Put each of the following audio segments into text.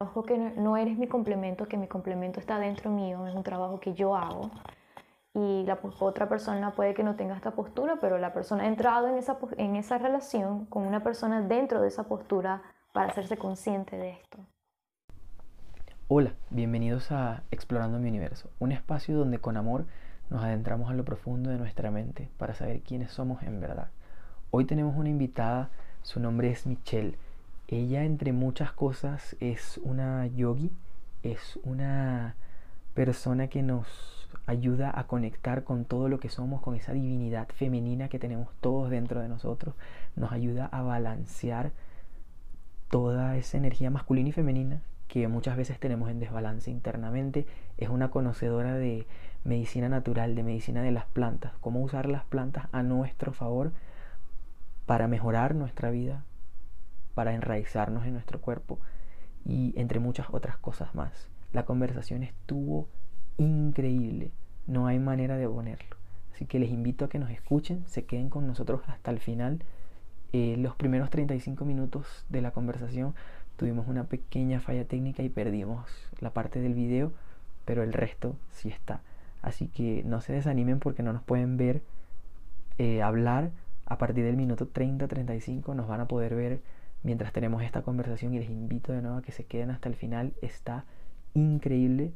trabajo que no eres mi complemento, que mi complemento está dentro mío, es un trabajo que yo hago. Y la otra persona puede que no tenga esta postura, pero la persona ha entrado en esa, en esa relación con una persona dentro de esa postura para hacerse consciente de esto. Hola, bienvenidos a Explorando mi Universo, un espacio donde con amor nos adentramos a lo profundo de nuestra mente para saber quiénes somos en verdad. Hoy tenemos una invitada, su nombre es Michelle ella, entre muchas cosas, es una yogi, es una persona que nos ayuda a conectar con todo lo que somos, con esa divinidad femenina que tenemos todos dentro de nosotros, nos ayuda a balancear toda esa energía masculina y femenina que muchas veces tenemos en desbalance internamente. Es una conocedora de medicina natural, de medicina de las plantas, cómo usar las plantas a nuestro favor para mejorar nuestra vida, para enraizarnos en nuestro cuerpo y entre muchas otras cosas más. La conversación estuvo increíble, no hay manera de ponerlo. Así que les invito a que nos escuchen, se queden con nosotros hasta el final. Eh, los primeros 35 minutos de la conversación tuvimos una pequeña falla técnica y perdimos la parte del video, pero el resto sí está. Así que no se desanimen porque no nos pueden ver eh, hablar. A partir del minuto 30-35 nos van a poder ver mientras tenemos esta conversación y les invito de nuevo a que se queden hasta el final. Está increíble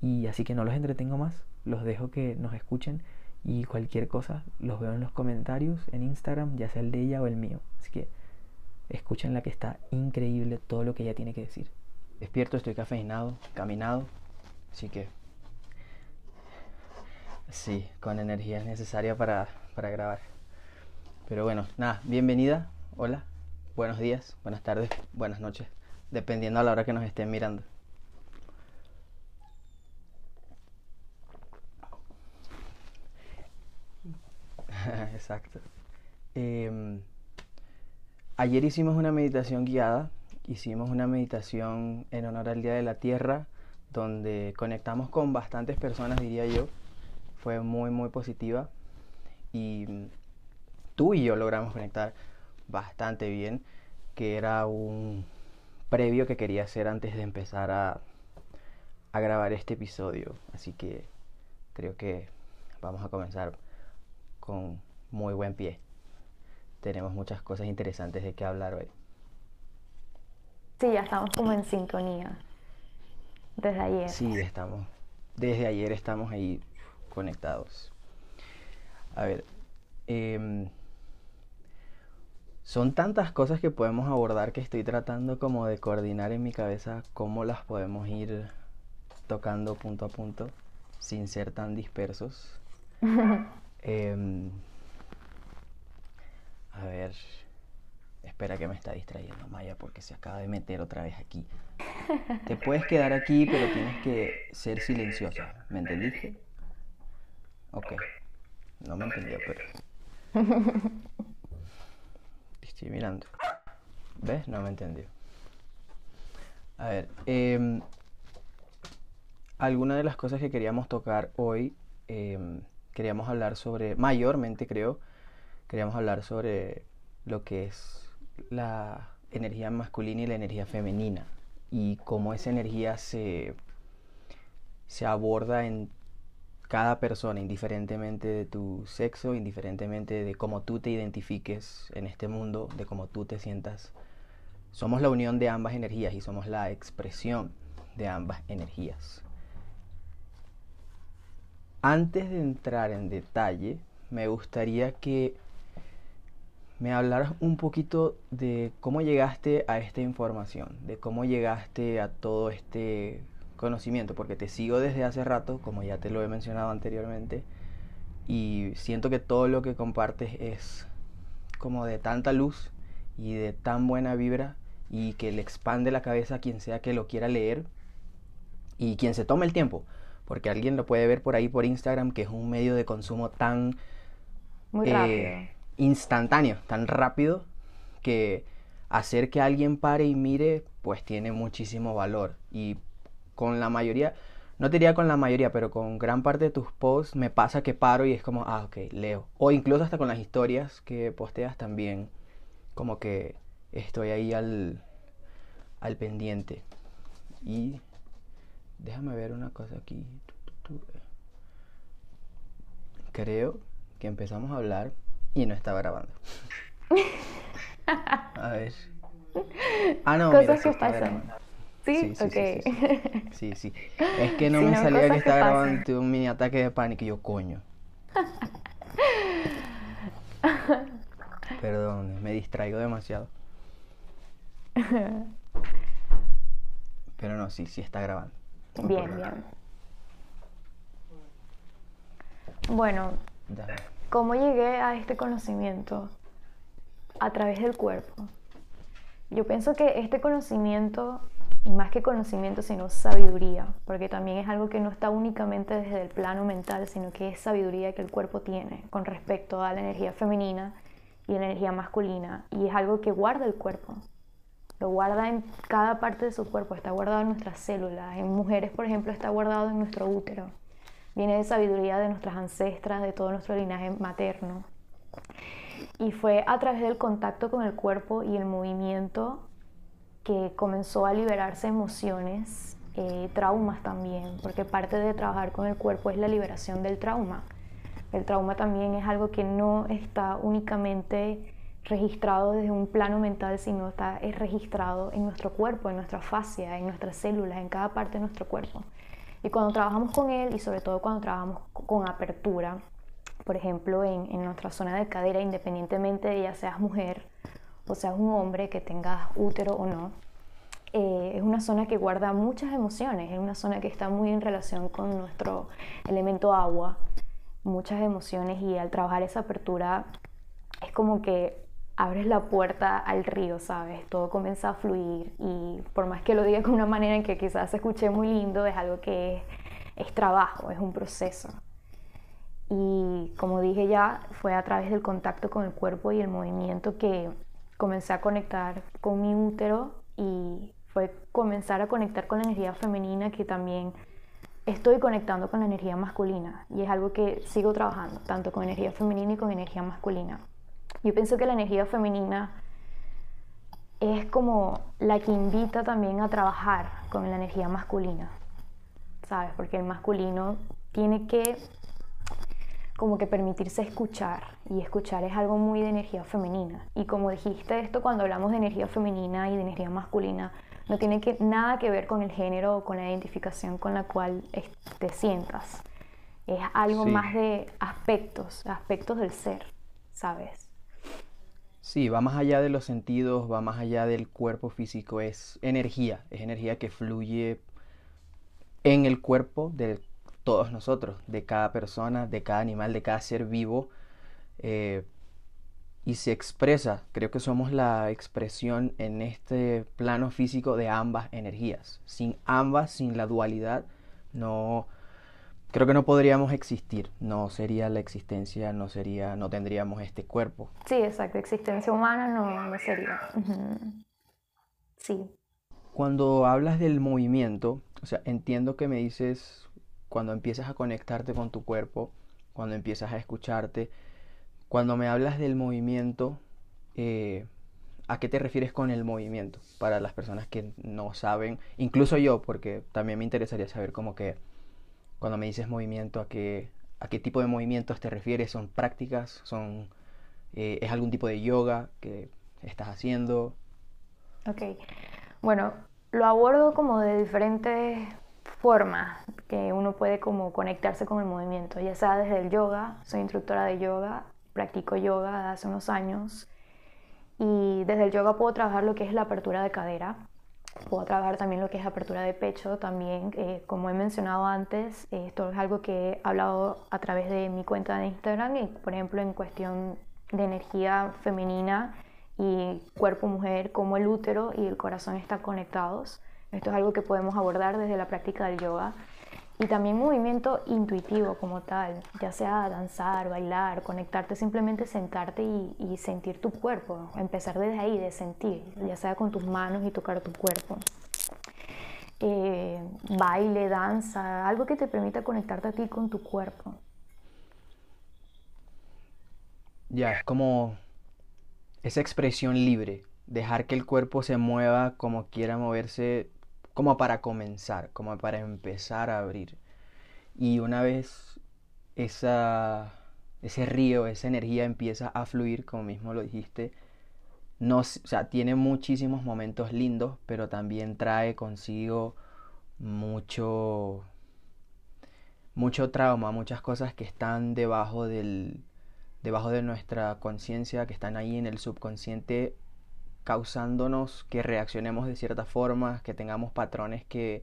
y así que no los entretengo más, los dejo que nos escuchen y cualquier cosa los veo en los comentarios en Instagram, ya sea el de ella o el mío. Así que escuchen la que está increíble todo lo que ella tiene que decir. Despierto, estoy cafeinado, caminado, así que sí, con energía necesaria para, para grabar. Pero bueno, nada, bienvenida, hola, buenos días, buenas tardes, buenas noches, dependiendo a la hora que nos estén mirando. Exacto. Em, ayer hicimos una meditación guiada, hicimos una meditación en honor al Día de la Tierra, donde conectamos con bastantes personas, diría yo. Fue muy, muy positiva. Y tú y yo logramos conectar bastante bien, que era un previo que quería hacer antes de empezar a, a grabar este episodio. Así que creo que vamos a comenzar con muy buen pie. Tenemos muchas cosas interesantes de qué hablar hoy. Sí, ya estamos como en sintonía. Desde ayer. Sí, estamos. Desde ayer estamos ahí conectados. A ver, eh, son tantas cosas que podemos abordar que estoy tratando como de coordinar en mi cabeza cómo las podemos ir tocando punto a punto sin ser tan dispersos. Em, a ver, espera que me está distrayendo Maya porque se acaba de meter otra vez aquí. Te puedes quedar aquí, pero tienes que ser silenciosa. ¿Me entendiste? Ok. No me entendió, pero... estoy mirando. ¿Ves? No me entendió. A ver, eh, alguna de las cosas que queríamos tocar hoy, em, queríamos hablar sobre, mayormente creo, queríamos hablar sobre lo que es la energía masculina y la energía femenina y cómo esa energía se, se aborda en cada persona, indiferentemente de tu sexo, indiferentemente de cómo tú te identifiques en este mundo, de cómo tú te sientas, somos la unión de ambas energías y somos la expresión de ambas energías. Antes de entrar en detalle, me gustaría que me hablaras un poquito de cómo llegaste a esta información, de cómo llegaste a todo este conocimiento, porque te sigo desde hace rato, como ya te lo he mencionado anteriormente, y siento que todo lo que compartes es como de tanta luz y de tan buena vibra y que le expande la cabeza a quien sea que lo quiera leer y quien se tome el tiempo, porque alguien lo puede ver por ahí por Instagram, que es un medio de consumo tan eh, instantáneo, tan rápido, que hacer que alguien pare y mire, pues tiene muchísimo valor. Y con la mayoría, no te diría con la mayoría, pero con gran parte de tus posts me pasa que paro y es como, ah, ok, leo. O incluso hasta con las historias que posteas también, como que estoy ahí al, al pendiente. Y déjame ver una cosa aquí. Creo que empezamos a hablar y no estaba grabando. A ver. Ah, no, Cosas que pasan. ¿Sí? Sí, ok. Sí, sí, Es que no me salía que estaba grabando tuve un mini ataque de pánico y yo, coño. Perdón, me distraigo demasiado. Pero no, sí, sí está grabando. Bien, bien. Bueno, ¿cómo llegué a este conocimiento? A través del cuerpo. Yo pienso que este conocimiento, más que conocimiento, sino sabiduría, porque también es algo que no está únicamente desde el plano mental, sino que es sabiduría que el cuerpo tiene con respecto a la energía femenina y la energía masculina, y es algo que guarda el cuerpo lo guarda en cada parte de su cuerpo, está guardado en nuestras células. En mujeres, por ejemplo, está guardado en nuestro útero. Viene de sabiduría de nuestras ancestras, de todo nuestro linaje materno. Y fue a través del contacto con el cuerpo y el movimiento que comenzó a liberarse emociones, eh, traumas también, porque parte de trabajar con el cuerpo es la liberación del trauma. El trauma también es algo que no está únicamente registrado desde un plano mental, sino está es registrado en nuestro cuerpo, en nuestra fascia, en nuestras células, en cada parte de nuestro cuerpo. Y cuando trabajamos con él, y sobre todo cuando trabajamos con apertura, por ejemplo, en, en nuestra zona de cadera, independientemente de ya seas mujer o seas un hombre que tengas útero o no, eh, es una zona que guarda muchas emociones, es una zona que está muy en relación con nuestro elemento agua, muchas emociones y al trabajar esa apertura es como que abres la puerta al río, ¿sabes? Todo comienza a fluir y por más que lo diga con una manera en que quizás se escuche muy lindo, es algo que es, trabajo, es un proceso. Y como dije ya, fue a través del contacto con el cuerpo y el movimiento que comencé a conectar con mi útero y fue comenzar a conectar con la energía femenina que también estoy conectando con la energía masculina y es algo que sigo trabajando, tanto con energía femenina y con energía masculina. Yo pienso que la energía femenina es como la que invita también a trabajar con la energía masculina, ¿sabes? Porque el masculino tiene que como que permitirse escuchar y escuchar es algo muy de energía femenina. Y como dijiste esto cuando hablamos de energía femenina y de energía masculina, no tiene que, nada que ver con el género o con la identificación con la cual te sientas. Es algo más de aspectos, aspectos del ser, ¿sabes? Sí, va más allá de los sentidos, va más allá del cuerpo físico, es energía, es energía que fluye en el cuerpo de todos nosotros, de cada persona, de cada animal, de cada ser vivo, eh, y se expresa, creo que somos la expresión en este plano físico de ambas energías. Sin ambas, sin la dualidad, no, creo que no podríamos existir, no sería la existencia, no sería, no tendríamos este cuerpo. Sí, exacto, existencia humana no, sería. Sí. Cuando hablas del movimiento, o sea, entiendo que me dices cuando empiezas a conectarte con tu cuerpo, cuando empiezas a escucharte, cuando me hablas del movimiento, eh, ¿a qué te refieres con el movimiento? Para las personas que no saben, incluso yo, porque también me interesaría saber cómo que cuando me dices movimiento, ¿a qué, a qué tipo de movimientos te refieres? ¿Son prácticas? ¿Son, eh, ¿Es algún tipo de yoga que estás haciendo? Ok, bueno, lo abordo como de diferentes formas que uno puede como conectarse con el movimiento, ya sea desde el yoga, soy instructora de yoga, practico yoga hace unos años y desde el yoga puedo trabajar lo que es la apertura de cadera, Puedo trabajar también lo que es apertura de pecho, también, eh, como he mencionado antes, esto es algo que he hablado a través de mi cuenta de Instagram y, por ejemplo, en cuestión de energía femenina y cuerpo-mujer, como el útero y el corazón están conectados. Esto es algo que podemos abordar desde la práctica del yoga. Y también movimiento intuitivo como tal, ya sea danzar, bailar, conectarte, simplemente sentarte y, sentir tu cuerpo, empezar desde ahí, de sentir, ya sea con tus manos y tocar tu cuerpo. Eh, baile, danza, algo que te permita conectarte a ti con tu cuerpo. Ya, es como esa expresión libre, dejar que el cuerpo se mueva como quiera moverse como para comenzar, como para empezar a abrir. Y una vez esa, ese río, esa energía empieza a fluir, como mismo lo dijiste, no, o sea, tiene muchísimos momentos lindos, pero también trae consigo mucho, mucho trauma, muchas cosas que están debajo del, debajo de nuestra conciencia, que están ahí en el subconsciente, causándonos que reaccionemos de cierta forma, que tengamos patrones que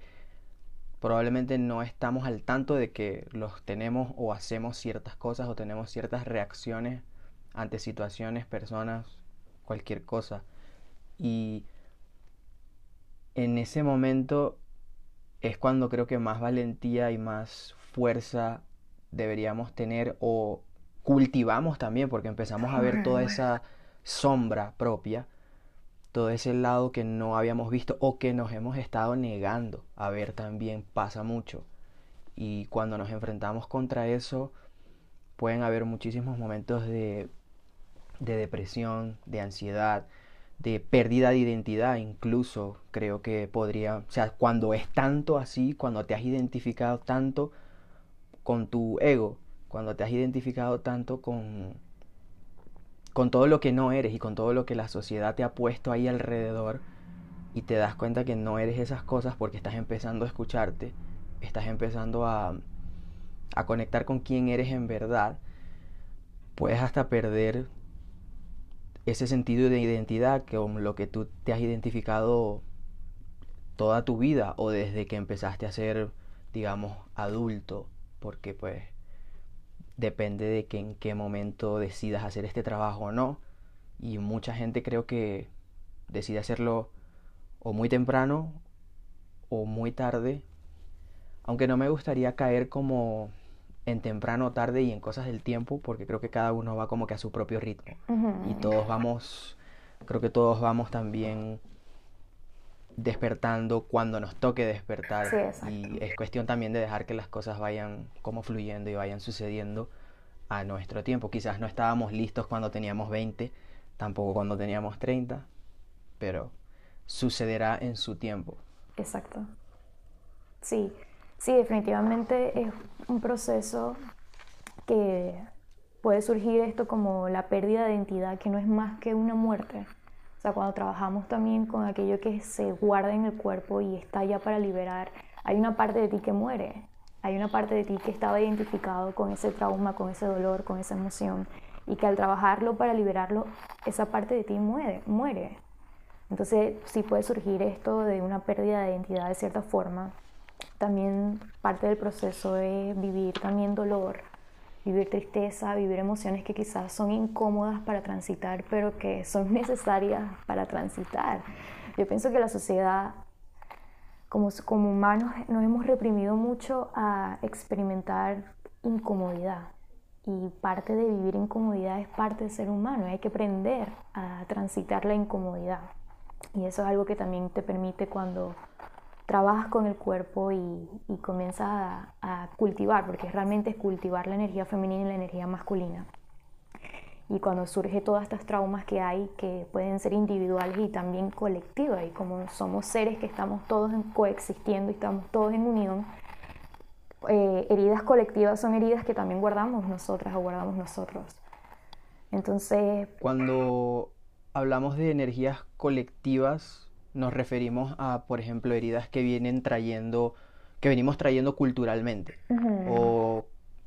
probablemente no estamos al tanto de que los tenemos o hacemos ciertas cosas o tenemos ciertas reacciones ante situaciones, personas, cualquier cosa. Y en ese momento es cuando creo que más valentía y más fuerza deberíamos tener o cultivamos también, porque empezamos a ver toda esa sombra propia, todo ese lado que no habíamos visto o que nos hemos estado negando a ver también pasa mucho. Y cuando nos enfrentamos contra eso, pueden haber muchísimos momentos de, de depresión, de ansiedad, de pérdida de identidad, incluso creo que podría, o sea, cuando es tanto así, cuando te has identificado tanto con tu ego, cuando te has identificado tanto con, con todo lo que no eres y con todo lo que la sociedad te ha puesto ahí alrededor y te das cuenta que no eres esas cosas porque estás empezando a escucharte, estás empezando a, a conectar con quién eres en verdad, puedes hasta perder ese sentido de identidad con lo que tú te has identificado toda tu vida o desde que empezaste a ser, digamos, adulto, porque pues depende de que en qué momento decidas hacer este trabajo o no. Y mucha gente creo que decide hacerlo o muy temprano o muy tarde. Aunque no me gustaría caer como en temprano o tarde y en cosas del tiempo, porque creo que cada uno va como que a su propio ritmo. Y todos vamos, creo que todos vamos también despertando cuando nos toque despertar. y es cuestión también de dejar que las cosas vayan como fluyendo y vayan sucediendo a nuestro tiempo. Quizás no estábamos listos cuando teníamos 20, tampoco cuando teníamos 30, pero sucederá en su tiempo. Exacto. Sí, sí, definitivamente es un proceso que puede surgir esto como la pérdida de identidad, que no es más que una muerte sea, cuando trabajamos también con aquello que se guarda en el cuerpo y está ya para liberar, hay una parte de ti que muere, hay una parte de ti que estaba identificado con ese trauma, con ese dolor, con esa emoción, y que al trabajarlo para liberarlo, esa parte de ti muere, muere. Entonces sí puede surgir esto de una pérdida de identidad de cierta forma. También parte del proceso es vivir también dolor, vivir tristeza, vivir emociones que quizás son incómodas para transitar, pero que son necesarias para transitar. Yo pienso que la sociedad, como, como humanos, nos hemos reprimido mucho a experimentar incomodidad. Y parte de vivir incomodidad es parte de ser humano. Hay que aprender a transitar la incomodidad. Y eso es algo que también te permite cuando trabajas con el cuerpo y, comienzas a, cultivar, porque realmente es cultivar la energía femenina y la energía masculina. Y cuando surge todas estas traumas que hay, que pueden ser individuales y también colectivas, y como somos seres que estamos todos coexistiendo y estamos todos en unión, eh, heridas colectivas son heridas que también guardamos nosotras o guardamos nosotros. Entonces... Cuando hablamos de energías colectivas, nos referimos a, por ejemplo, heridas que vienen trayendo, que venimos trayendo culturalmente, o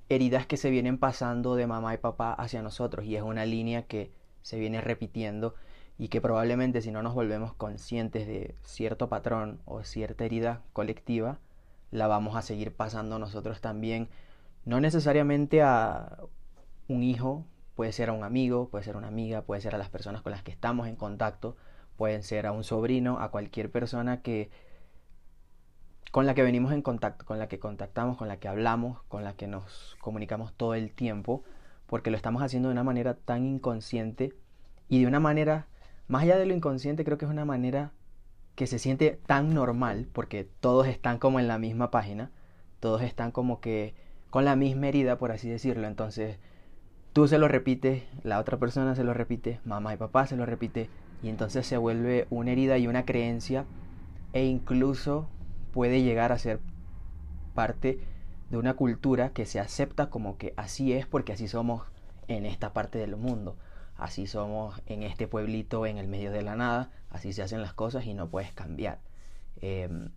heridas que se vienen pasando de mamá y papá hacia nosotros, y es una línea que se viene repitiendo y que probablemente si no nos volvemos conscientes de cierto patrón o cierta herida colectiva, la vamos a seguir pasando nosotros también, no necesariamente a un hijo, puede ser a un amigo, puede ser a una amiga, puede ser a las personas con las que estamos en contacto, pueden ser a un sobrino, a cualquier persona que con la que venimos en contacto, con la que contactamos, con la que hablamos, con la que nos comunicamos todo el tiempo, porque lo estamos haciendo de una manera tan inconsciente y de una manera, más allá de lo inconsciente, creo que es una manera que se siente tan normal, porque todos están como en la misma página, todos están como que con la misma herida, por así decirlo, entonces tú se lo repites, la otra persona se lo repite, mamá y papá se lo repite, y entonces se vuelve una herida y una creencia e incluso puede llegar a ser parte de una cultura que se acepta como que así es porque así somos en esta parte del mundo. Así somos en este pueblito en el medio de la nada, así se hacen las cosas y no puedes cambiar. Em,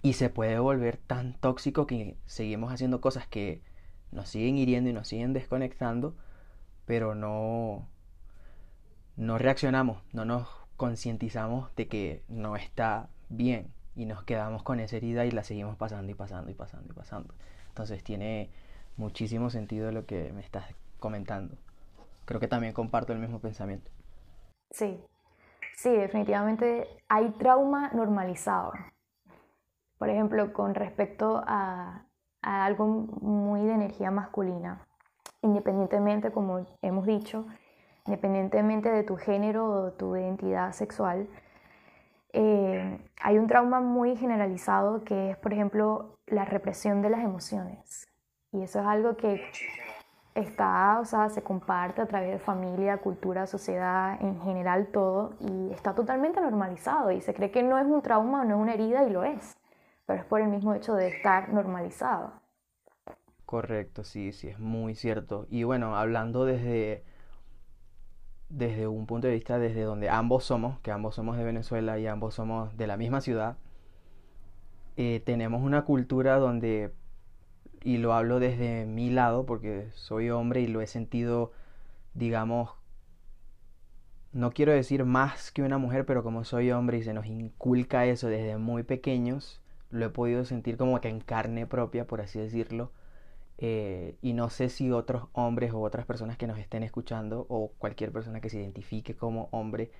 y se puede volver tan tóxico que seguimos haciendo cosas que nos siguen hiriendo y nos siguen desconectando, pero no, no reaccionamos, no nos concientizamos de que no está bien y nos quedamos con esa herida y la seguimos pasando y pasando y pasando y pasando. Entonces tiene muchísimo sentido lo que me estás comentando. Creo que también comparto el mismo pensamiento. Sí, sí, definitivamente hay trauma normalizado. Por ejemplo, con respecto a, a algo muy de energía masculina, independientemente, como hemos dicho, independientemente de tu género o tu identidad sexual, eh, hay un trauma muy generalizado que es, por ejemplo, la represión de las emociones. Y eso es algo que está, o sea, se comparte a través de familia, cultura, sociedad, en general todo, y está totalmente normalizado. Y se cree que no es un trauma, no es una herida, y lo es. Pero es por el mismo hecho de estar normalizado. Correcto, sí, sí, es muy cierto. Y bueno, hablando desde desde un punto de vista desde donde ambos somos, que ambos somos de Venezuela y ambos somos de la misma ciudad, eh, tenemos una cultura donde, y lo hablo desde mi lado porque soy hombre y lo he sentido, digamos, no quiero decir más que una mujer, pero como soy hombre y se nos inculca eso desde muy pequeños, lo he podido sentir como que en carne propia, por así decirlo, eh, y no sé si otros hombres o otras personas que nos estén escuchando o cualquier persona que se identifique como hombre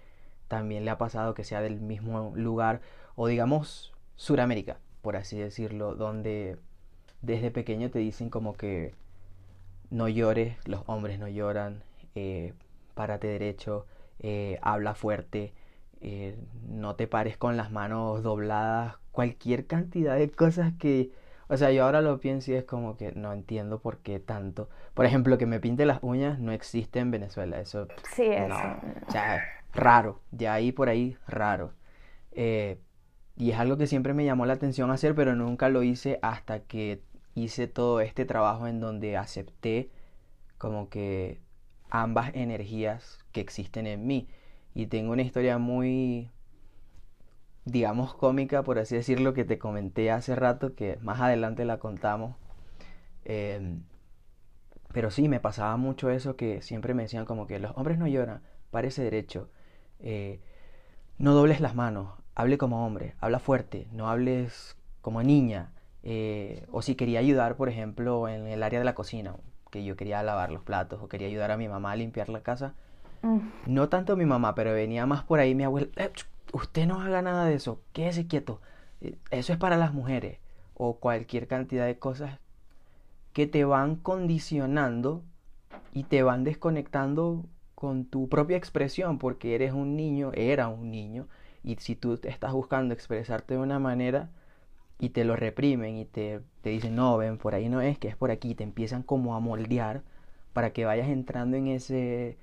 también le ha pasado que sea del mismo lugar o digamos Suramérica, por así decirlo, donde desde pequeño te dicen como que no llores, los hombres no lloran, eh, párate derecho, eh, habla fuerte, no te pares con las manos dobladas, cualquier cantidad de cosas que o sea, yo ahora lo pienso y es como que no entiendo por qué tanto. Por ejemplo, que me pinte las uñas no existe en Venezuela. Eso. Sí, eso. O sea, raro. De ahí por ahí, raro. Eh, y es algo que siempre me llamó la atención hacer, pero nunca lo hice hasta que hice todo este trabajo en donde acepté como que ambas energías que existen en mí. Y tengo una historia muy digamos, cómica, por así decirlo, que te comenté hace rato, que más adelante la contamos. Em, pero sí, me pasaba mucho eso que siempre me decían como que los hombres no lloran, parece derecho, eh, no dobles las manos, hable como hombre, habla fuerte, no hables como niña. Eh, o si quería ayudar, por ejemplo, en el área de la cocina, que yo quería lavar los platos o quería ayudar a mi mamá a limpiar la casa. Mm. No tanto mi mamá, pero venía más por ahí mi abuela. Usted no haga nada de eso, quédese quieto. Eh, eso es para las mujeres. O cualquier cantidad de cosas que te van condicionando y te van desconectando con tu propia expresión, porque eres un niño, era un niño, y si tú estás buscando expresarte de una manera y te lo reprimen y te, te dicen, no, ven, por ahí no es, que es por aquí, te empiezan como a moldear para que vayas entrando en ese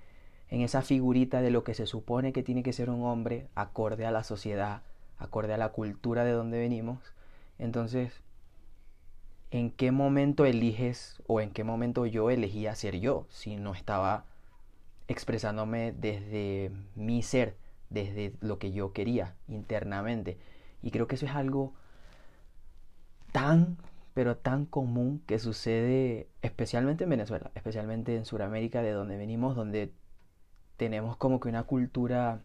en esa figurita de lo que se supone que tiene que ser un hombre acorde a la sociedad, acorde a la cultura de donde venimos. Entonces, ¿en qué momento eliges o en qué momento yo elegía ser yo si no estaba expresándome desde mi ser, desde lo que yo quería internamente? Y creo que eso es algo tan, pero tan común que sucede especialmente en Venezuela, especialmente en Sudamérica, de donde venimos, donde tenemos como que una cultura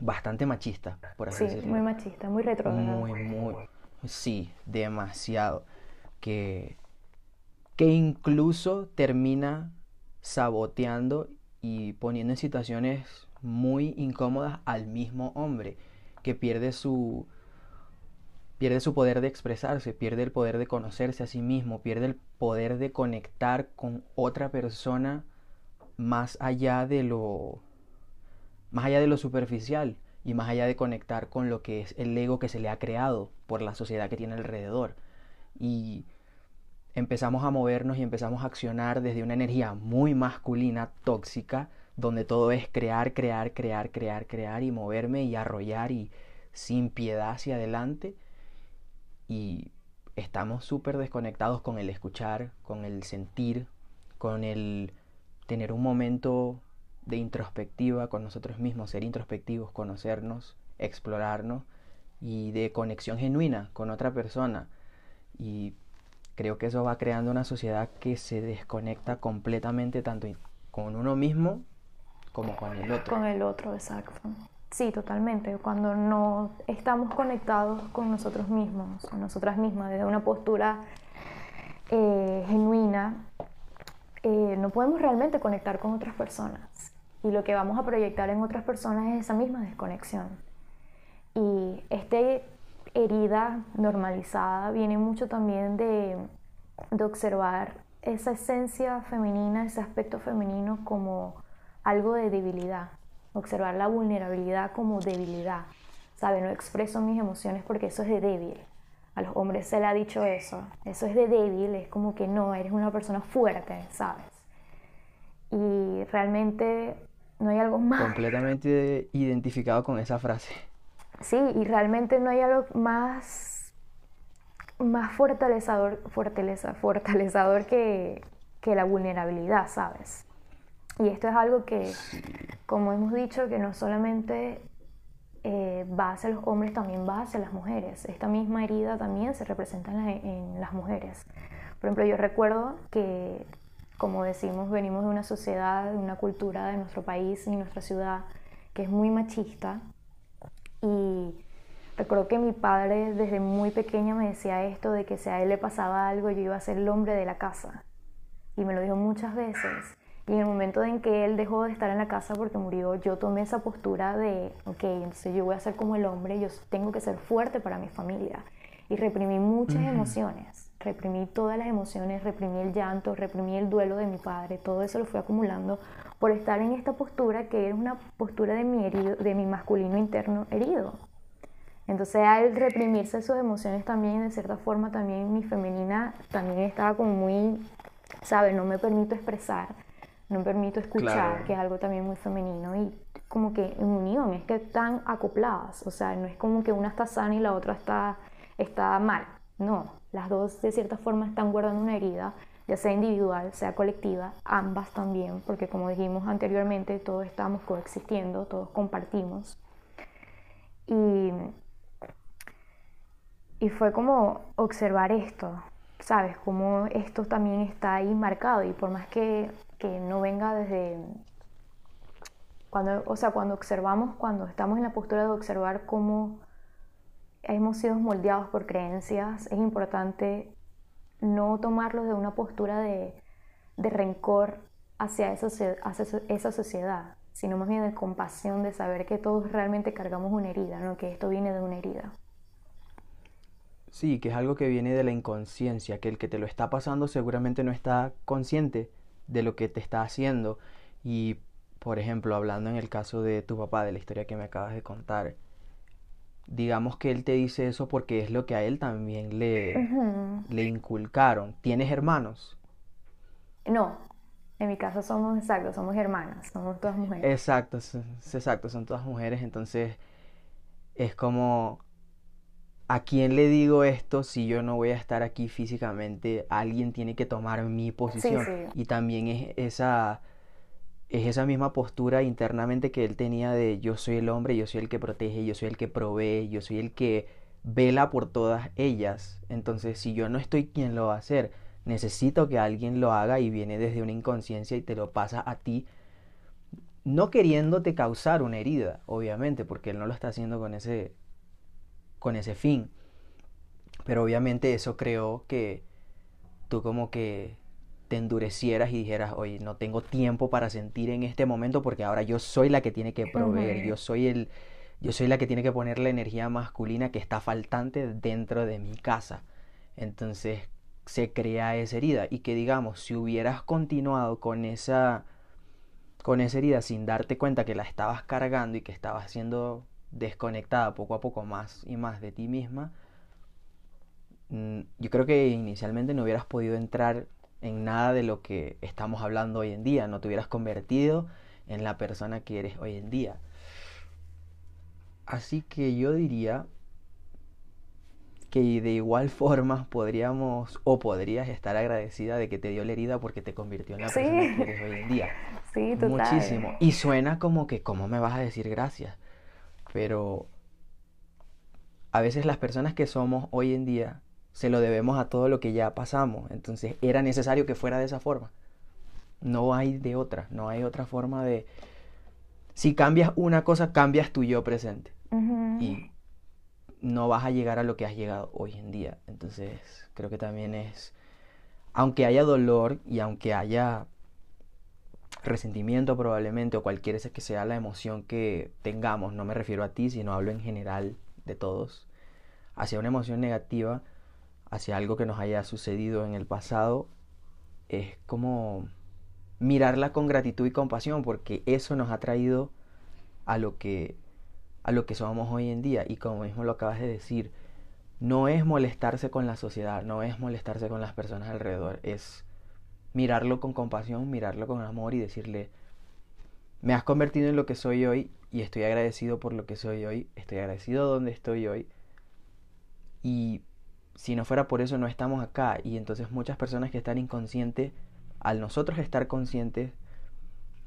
bastante machista, por así sí, muy machista, muy retrógrada. Muy, muy, sí, demasiado. Que, que incluso termina saboteando y poniendo en situaciones muy incómodas al mismo hombre, que pierde su, pierde su poder de expresarse, pierde el poder de conocerse a sí mismo, pierde el poder de conectar con otra persona más allá de lo más allá de lo superficial y más allá de conectar con lo que es el ego que se le ha creado por la sociedad que tiene alrededor. Y empezamos a movernos y empezamos a accionar desde una energía muy masculina, tóxica, donde todo es crear, crear, crear, crear, crear y moverme y arrollar y sin piedad hacia adelante. y estamos súper desconectados con el escuchar, con el sentir, con el tener un momento de introspectiva con nosotros mismos, ser introspectivos, conocernos, explorarnos y de conexión genuina con otra persona. Y creo que eso va creando una sociedad que se desconecta completamente tanto con uno mismo como con el otro. Con el otro, exacto. Sí, totalmente. Cuando no estamos conectados con nosotros mismos, con nosotras mismas, desde una postura eh, genuina, eh, no podemos realmente conectar con otras personas. Y lo que vamos a proyectar en otras personas es esa misma desconexión. Y esta herida normalizada viene mucho también de, observar esa esencia femenina, ese aspecto femenino como algo de debilidad observar la vulnerabilidad como debilidad. ¿Sabe? No expreso mis emociones porque eso es de débil. A los hombres se le ha dicho eso. Eso es de débil, es como que no, eres una persona fuerte, ¿sabes? Y realmente no hay algo más. Completamente identificado con esa frase. Sí, y realmente no hay algo más, más fortalecedor, fortaleza, fortalecedor que, que la vulnerabilidad, ¿sabes? Y esto es algo que, como hemos dicho, que no solamente eh, va hacia los hombres, también va hacia las mujeres. Esta misma herida también se representa en, las mujeres. Por ejemplo, yo recuerdo que, como decimos, venimos de una sociedad, de una cultura de nuestro país y nuestra ciudad que es muy machista. Y recuerdo que mi padre desde muy pequeño me decía esto de que si a él le pasaba algo, yo iba a ser el hombre de la casa. Y me lo dijo muchas veces. Y en el momento en que él dejó de estar en la casa porque murió, yo tomé esa postura de, ok, entonces yo voy a ser como el hombre, yo tengo que ser fuerte para mi familia. Y reprimí muchas emociones, reprimí todas las emociones, reprimí el llanto, reprimí el duelo de mi padre, todo eso lo fui acumulando por estar en esta postura que era una postura de mi, herido, de mi masculino interno herido. Entonces al reprimirse sus emociones también, de cierta forma también mi femenina también estaba como muy, ¿sabes? No me permito expresar no permito escuchar, que es algo también muy femenino, y como que en unión, es que están acopladas, o sea, no es como que una está sana y la otra está, está mal, no, las dos de cierta forma están guardando una herida, ya sea individual, sea colectiva, ambas también, porque como dijimos anteriormente, todos estamos coexistiendo, todos compartimos. Y, y fue como observar esto, ¿sabes? Como esto también está ahí marcado y por más que que no venga desde cuando, o sea, cuando observamos, cuando estamos en la postura de observar cómo hemos sido moldeados por creencias, es importante no tomarlos de una postura de, de rencor hacia esa, hacia esa sociedad, sino más bien de compasión, de saber que todos realmente cargamos una herida, ¿no? que esto viene de una herida. Sí, que es algo que viene de la inconsciencia, que el que te lo está pasando seguramente no está consciente de lo que te está haciendo. Y, por ejemplo, hablando en el caso de tu papá, de la historia que me acabas de contar, digamos que él te dice eso porque es lo que a él también le, le inculcaron. ¿Tienes hermanos? No, en mi caso somos exactos, somos hermanas, somos todas mujeres. Exacto, exacto, son todas mujeres, entonces es como ¿a quién le digo esto si yo no voy a estar aquí físicamente? Alguien tiene que tomar mi posición. Y también es esa, es esa misma postura internamente que él tenía de yo soy el hombre, yo soy el que protege, yo soy el que provee, yo soy el que vela por todas ellas. Entonces, si yo no estoy, ¿quién lo va a hacer? Necesito que alguien lo haga y viene desde una inconsciencia y te lo pasa a ti, no queriéndote causar una herida, obviamente, porque él no lo está haciendo con ese con ese fin. Pero obviamente eso creó que tú como que te endurecieras y dijeras, oye, no tengo tiempo para sentir en este momento porque ahora yo soy la que tiene que proveer, yo soy el, yo soy la que tiene que poner la energía masculina que está faltante dentro de mi casa. Entonces se crea esa herida y que digamos, si hubieras continuado con esa con esa herida sin darte cuenta que la estabas cargando y que estabas haciendo desconectada poco a poco más y más de ti misma, mm, yo creo que inicialmente no hubieras podido entrar en nada de lo que estamos hablando hoy en día, no te hubieras convertido en la persona que eres hoy en día. Así que yo diría que de igual forma podríamos o podrías estar agradecida de que te dio la herida porque te convirtió en la persona que eres hoy en día. Sí, total. Muchísimo. Y suena como que, ¿cómo me vas a decir gracias? Pero a veces las personas que somos hoy en día se lo debemos a todo lo que ya pasamos. Entonces era necesario que fuera de esa forma. No hay de otra, no hay otra forma de... Si cambias una cosa, cambias tu yo presente. Y no vas a llegar a lo que has llegado hoy en día. Entonces creo que también es, aunque haya dolor y aunque haya resentimiento probablemente o cualquier que sea la emoción que tengamos, no me refiero a ti, sino hablo en general de todos, hacia una emoción negativa, hacia algo que nos haya sucedido en el pasado, es como mirarla con gratitud y compasión, porque eso nos ha traído a lo que a lo que somos hoy en día. Y como mismo lo acabas de decir, no es molestarse con la sociedad, no es molestarse con las personas alrededor, es mirarlo con compasión, mirarlo con amor y decirle, me has convertido en lo que soy hoy y estoy agradecido por lo que soy hoy, estoy agradecido donde estoy hoy. Y si no fuera por eso no estamos acá y entonces muchas personas que están inconscientes, al nosotros estar conscientes,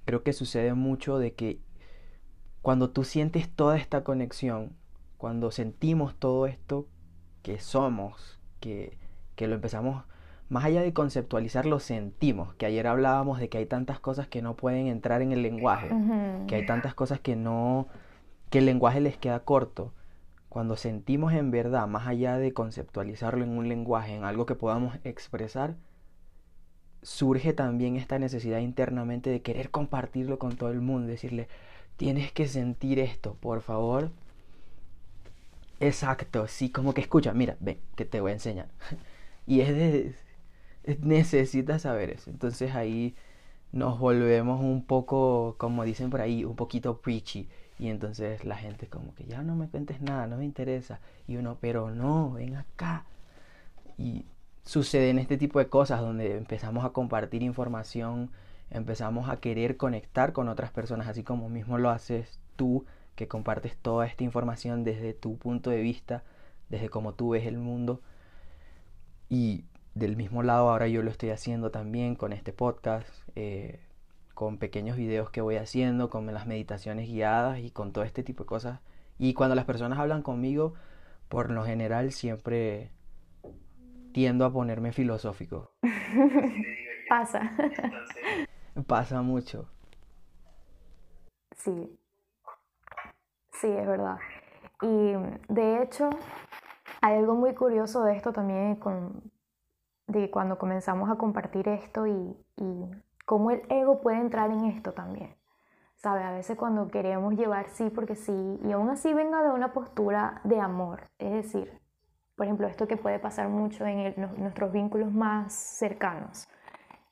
creo que sucede mucho de que cuando tú sientes toda esta conexión, cuando sentimos todo esto que somos, que, que lo empezamos, más allá de conceptualizar, lo sentimos, que ayer hablábamos de que hay tantas cosas que no pueden entrar en el lenguaje, que hay tantas cosas que no, que el lenguaje les queda corto. Cuando sentimos en verdad, más allá de conceptualizarlo en un lenguaje, en algo que podamos expresar, surge también esta necesidad internamente de querer compartirlo con todo el mundo, decirle, tienes que sentir esto, por favor. Exacto, sí, como que escucha, mira, ven, que te voy a enseñar. y es de, necesitas saber eso. Entonces ahí nos volvemos un poco, como dicen por ahí, un poquito preachy. Y entonces la gente como que ya no me cuentes nada, no me interesa. Y uno, pero no, ven acá. Y suceden este tipo de cosas donde empezamos a compartir información empezamos a querer conectar con otras personas, así como mismo lo haces tú, que compartes toda esta información desde tu punto de vista, desde cómo tú ves el mundo. Y del mismo lado ahora yo lo estoy haciendo también con este podcast, eh, con pequeños videos que voy haciendo, con las meditaciones guiadas y con todo este tipo de cosas. Y cuando las personas hablan conmigo, por lo general siempre tiendo a ponerme filosófico. Pasa. Pasa mucho. Sí. Sí, es verdad. Y de hecho, hay algo muy curioso de esto también con, de cuando comenzamos a compartir esto y, y cómo el ego puede entrar en esto también. ¿Sabe? A veces cuando queremos llevar sí porque sí y aún así venga de una postura de amor. Es decir, por ejemplo, esto que puede pasar mucho en nuestros vínculos más cercanos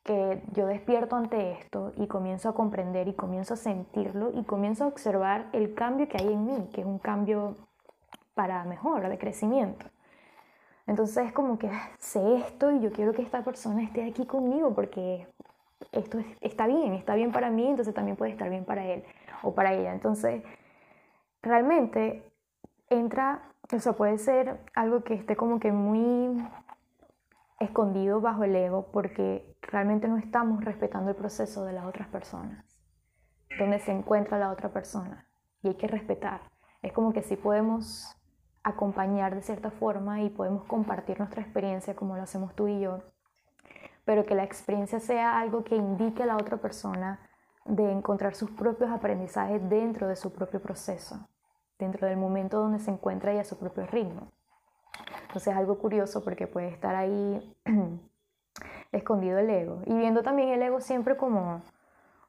que yo despierto ante esto y comienzo a comprender y comienzo a sentirlo y comienzo a observar el cambio que hay en mí, que es un cambio para mejor, de crecimiento. Entonces es como que sé esto y yo quiero que esta persona esté aquí conmigo porque esto está bien, está bien para mí, entonces también puede estar bien para él o para ella. Entonces, realmente entra, o sea, puede ser algo que esté como que muy escondido bajo el ego porque realmente no estamos respetando el proceso de las otras personas, donde se encuentra la otra persona y hay que respetar. Es como que sí podemos acompañar de cierta forma y podemos compartir nuestra experiencia como lo hacemos tú y yo, pero que la experiencia sea algo que indique a la otra persona de encontrar sus propios aprendizajes dentro de su propio proceso, dentro del momento donde se encuentra y a su propio ritmo. Entonces es algo curioso porque puede estar ahí escondido el ego. Y viendo también el ego siempre como,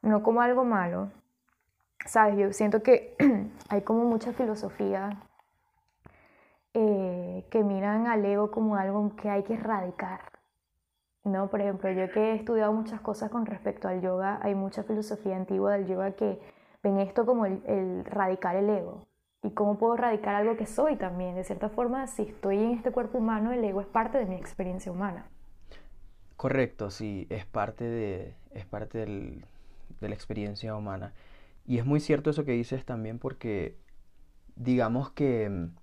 no como algo malo. Sabes, yo siento que hay como mucha filosofía eh, que miran al ego como algo que hay que erradicar. ¿no? Por ejemplo, yo que he estudiado muchas cosas con respecto al yoga, hay mucha filosofía antigua del yoga que ven esto como el, el radicar el ego y cómo puedo erradicar algo que soy también. De cierta forma, si estoy en este cuerpo humano, el ego es parte de mi experiencia humana. Correcto, sí, es parte de, es parte del, de la experiencia humana. Y es muy cierto eso que dices también porque digamos que mm,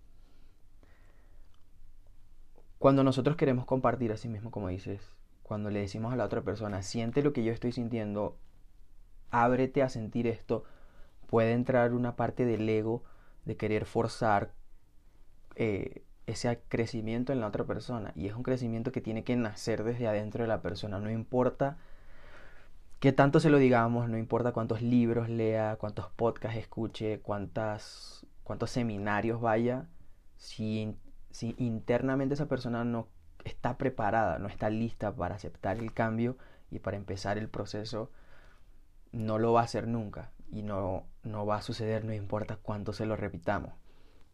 cuando nosotros queremos compartir así mismo, como dices, cuando le decimos a la otra persona, siente lo que yo estoy sintiendo, ábrete a sentir esto, puede entrar una parte del ego de querer forzar eh, ese crecimiento en la otra persona. Y es un crecimiento que tiene que nacer desde adentro de la persona. No importa qué tanto se lo digamos, no importa cuántos libros lea, cuántos podcasts escuche, cuántas, cuántos seminarios vaya, si, si internamente esa persona no está preparada, no está lista para aceptar el cambio y para empezar el proceso, no lo va a hacer nunca y no, no va a suceder, no importa cuánto se lo repitamos.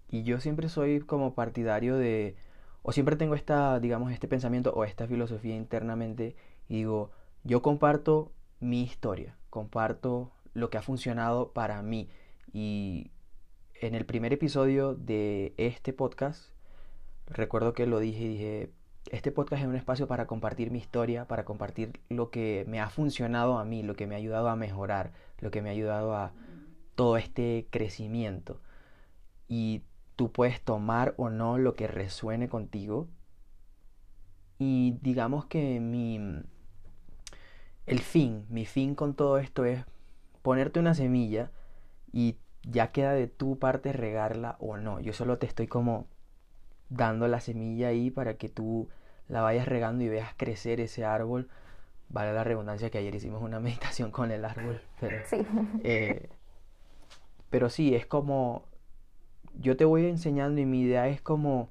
Y yo siempre soy como partidario de, o siempre tengo esta, digamos, este pensamiento o esta filosofía internamente y digo, yo comparto mi historia, comparto lo que ha funcionado para mí. Y en el primer episodio de este podcast, recuerdo que lo dije y dije, este podcast es un espacio para compartir mi historia, para compartir lo que me ha funcionado a mí, lo que me ha ayudado a mejorar, lo que me ha ayudado a todo este crecimiento. Y tú puedes tomar o no lo que resuene contigo. Y digamos que mi el fin, mi fin con todo esto es ponerte una semilla y ya queda de tu parte regarla o no. Yo solo te estoy como dando la semilla ahí para que tú la vayas regando y veas crecer ese árbol. Vale la redundancia que ayer hicimos una meditación con el árbol. Pero sí. Eh, pero sí, es como. Yo te voy enseñando y mi idea es como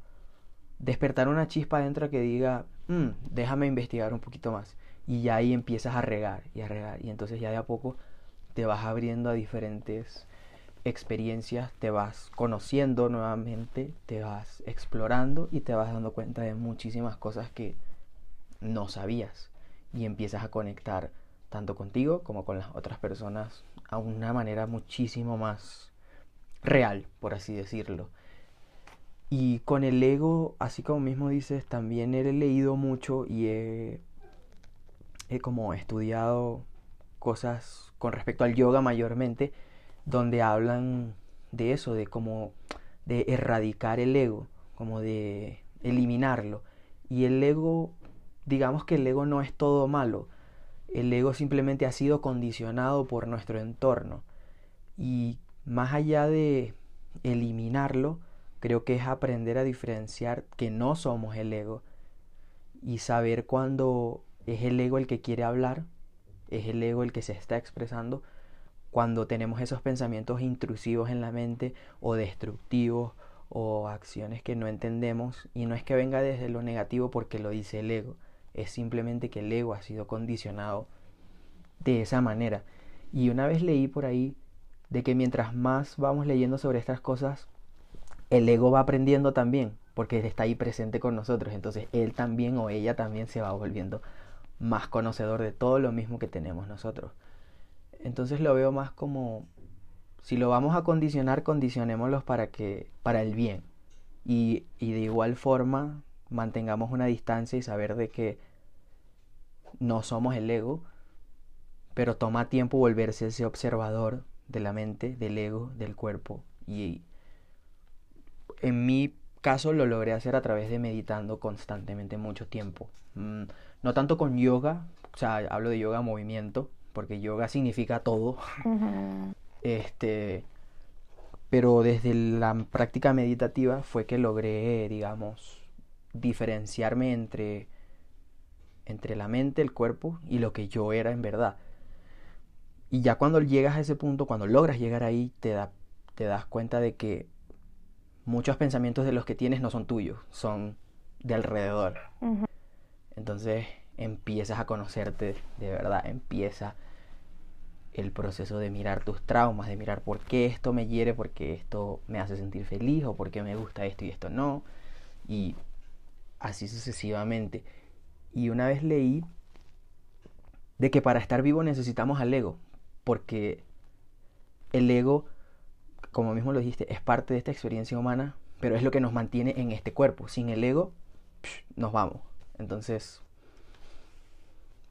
despertar una chispa adentro que diga, mm, déjame investigar un poquito más. Y ya ahí empiezas a regar y a regar. Y entonces ya de a poco te vas abriendo a diferentes experiencias, te vas conociendo nuevamente, te vas explorando y te vas dando cuenta de muchísimas cosas que no sabías y empiezas a conectar tanto contigo como con las otras personas a una manera muchísimo más real, por así decirlo. Y con el ego, así como mismo dices, también he leído mucho y he, he como estudiado cosas con respecto al yoga mayormente donde hablan de eso, de como de erradicar el ego, como de eliminarlo. Y el ego, digamos que el ego no es todo malo. El ego simplemente ha sido condicionado por nuestro entorno. Y más allá de eliminarlo, creo que es aprender a diferenciar que no somos el ego y saber cuándo es el ego el que quiere hablar, es el ego el que se está expresando cuando tenemos esos pensamientos intrusivos en la mente o destructivos o acciones que no entendemos y no es que venga desde lo negativo porque lo dice el ego, es simplemente que el ego ha sido condicionado de esa manera. Y una vez leí por ahí de que mientras más vamos leyendo sobre estas cosas, el ego va aprendiendo también, porque está ahí presente con nosotros, entonces él también o ella también se va volviendo más conocedor de todo lo mismo que tenemos nosotros. Entonces lo veo más como si lo vamos a condicionar, condicionémoslos para que para el bien. Y, y de igual forma mantengamos una distancia y saber de que no somos el ego, pero toma tiempo volverse ese observador de la mente, del ego, del cuerpo. Y en mi caso lo logré hacer a través de meditando constantemente mucho tiempo. Mm, no tanto con yoga, o sea, hablo de yoga movimiento, porque yoga significa todo. Este, pero desde la práctica meditativa fue que logré, digamos, diferenciarme entre entre la mente, el cuerpo y lo que yo era en verdad. Y ya cuando llegas a ese punto, cuando logras llegar ahí, te, da, te das cuenta de que muchos pensamientos de los que tienes no son tuyos, son de alrededor. Entonces empiezas a conocerte de verdad, empieza el proceso de mirar tus traumas, de mirar por qué esto me hiere, por qué esto me hace sentir feliz o por qué me gusta esto y esto no. Y así sucesivamente. Y una vez leí de que para estar vivo necesitamos al ego, porque el ego, como mismo lo dijiste, es parte de esta experiencia humana, pero es lo que nos mantiene en este cuerpo. Sin el ego, nos vamos. Entonces,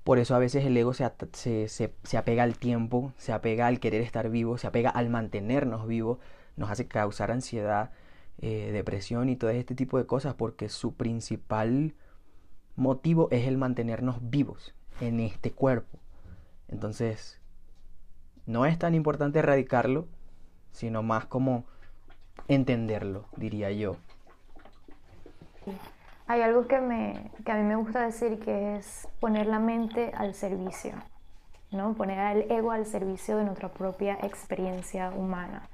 por eso a veces el ego se, se, apega al tiempo, se apega al querer estar vivo, se apega al mantenernos vivos, nos hace causar ansiedad, eh, depresión y todo este tipo de cosas, porque su principal motivo es el mantenernos vivos en este cuerpo. Entonces, no es tan importante erradicarlo, sino más como entenderlo, diría yo. Hay algo que, me, que a mí me gusta decir que es poner la mente al servicio, ¿no? poner al ego al servicio de nuestra propia experiencia humana.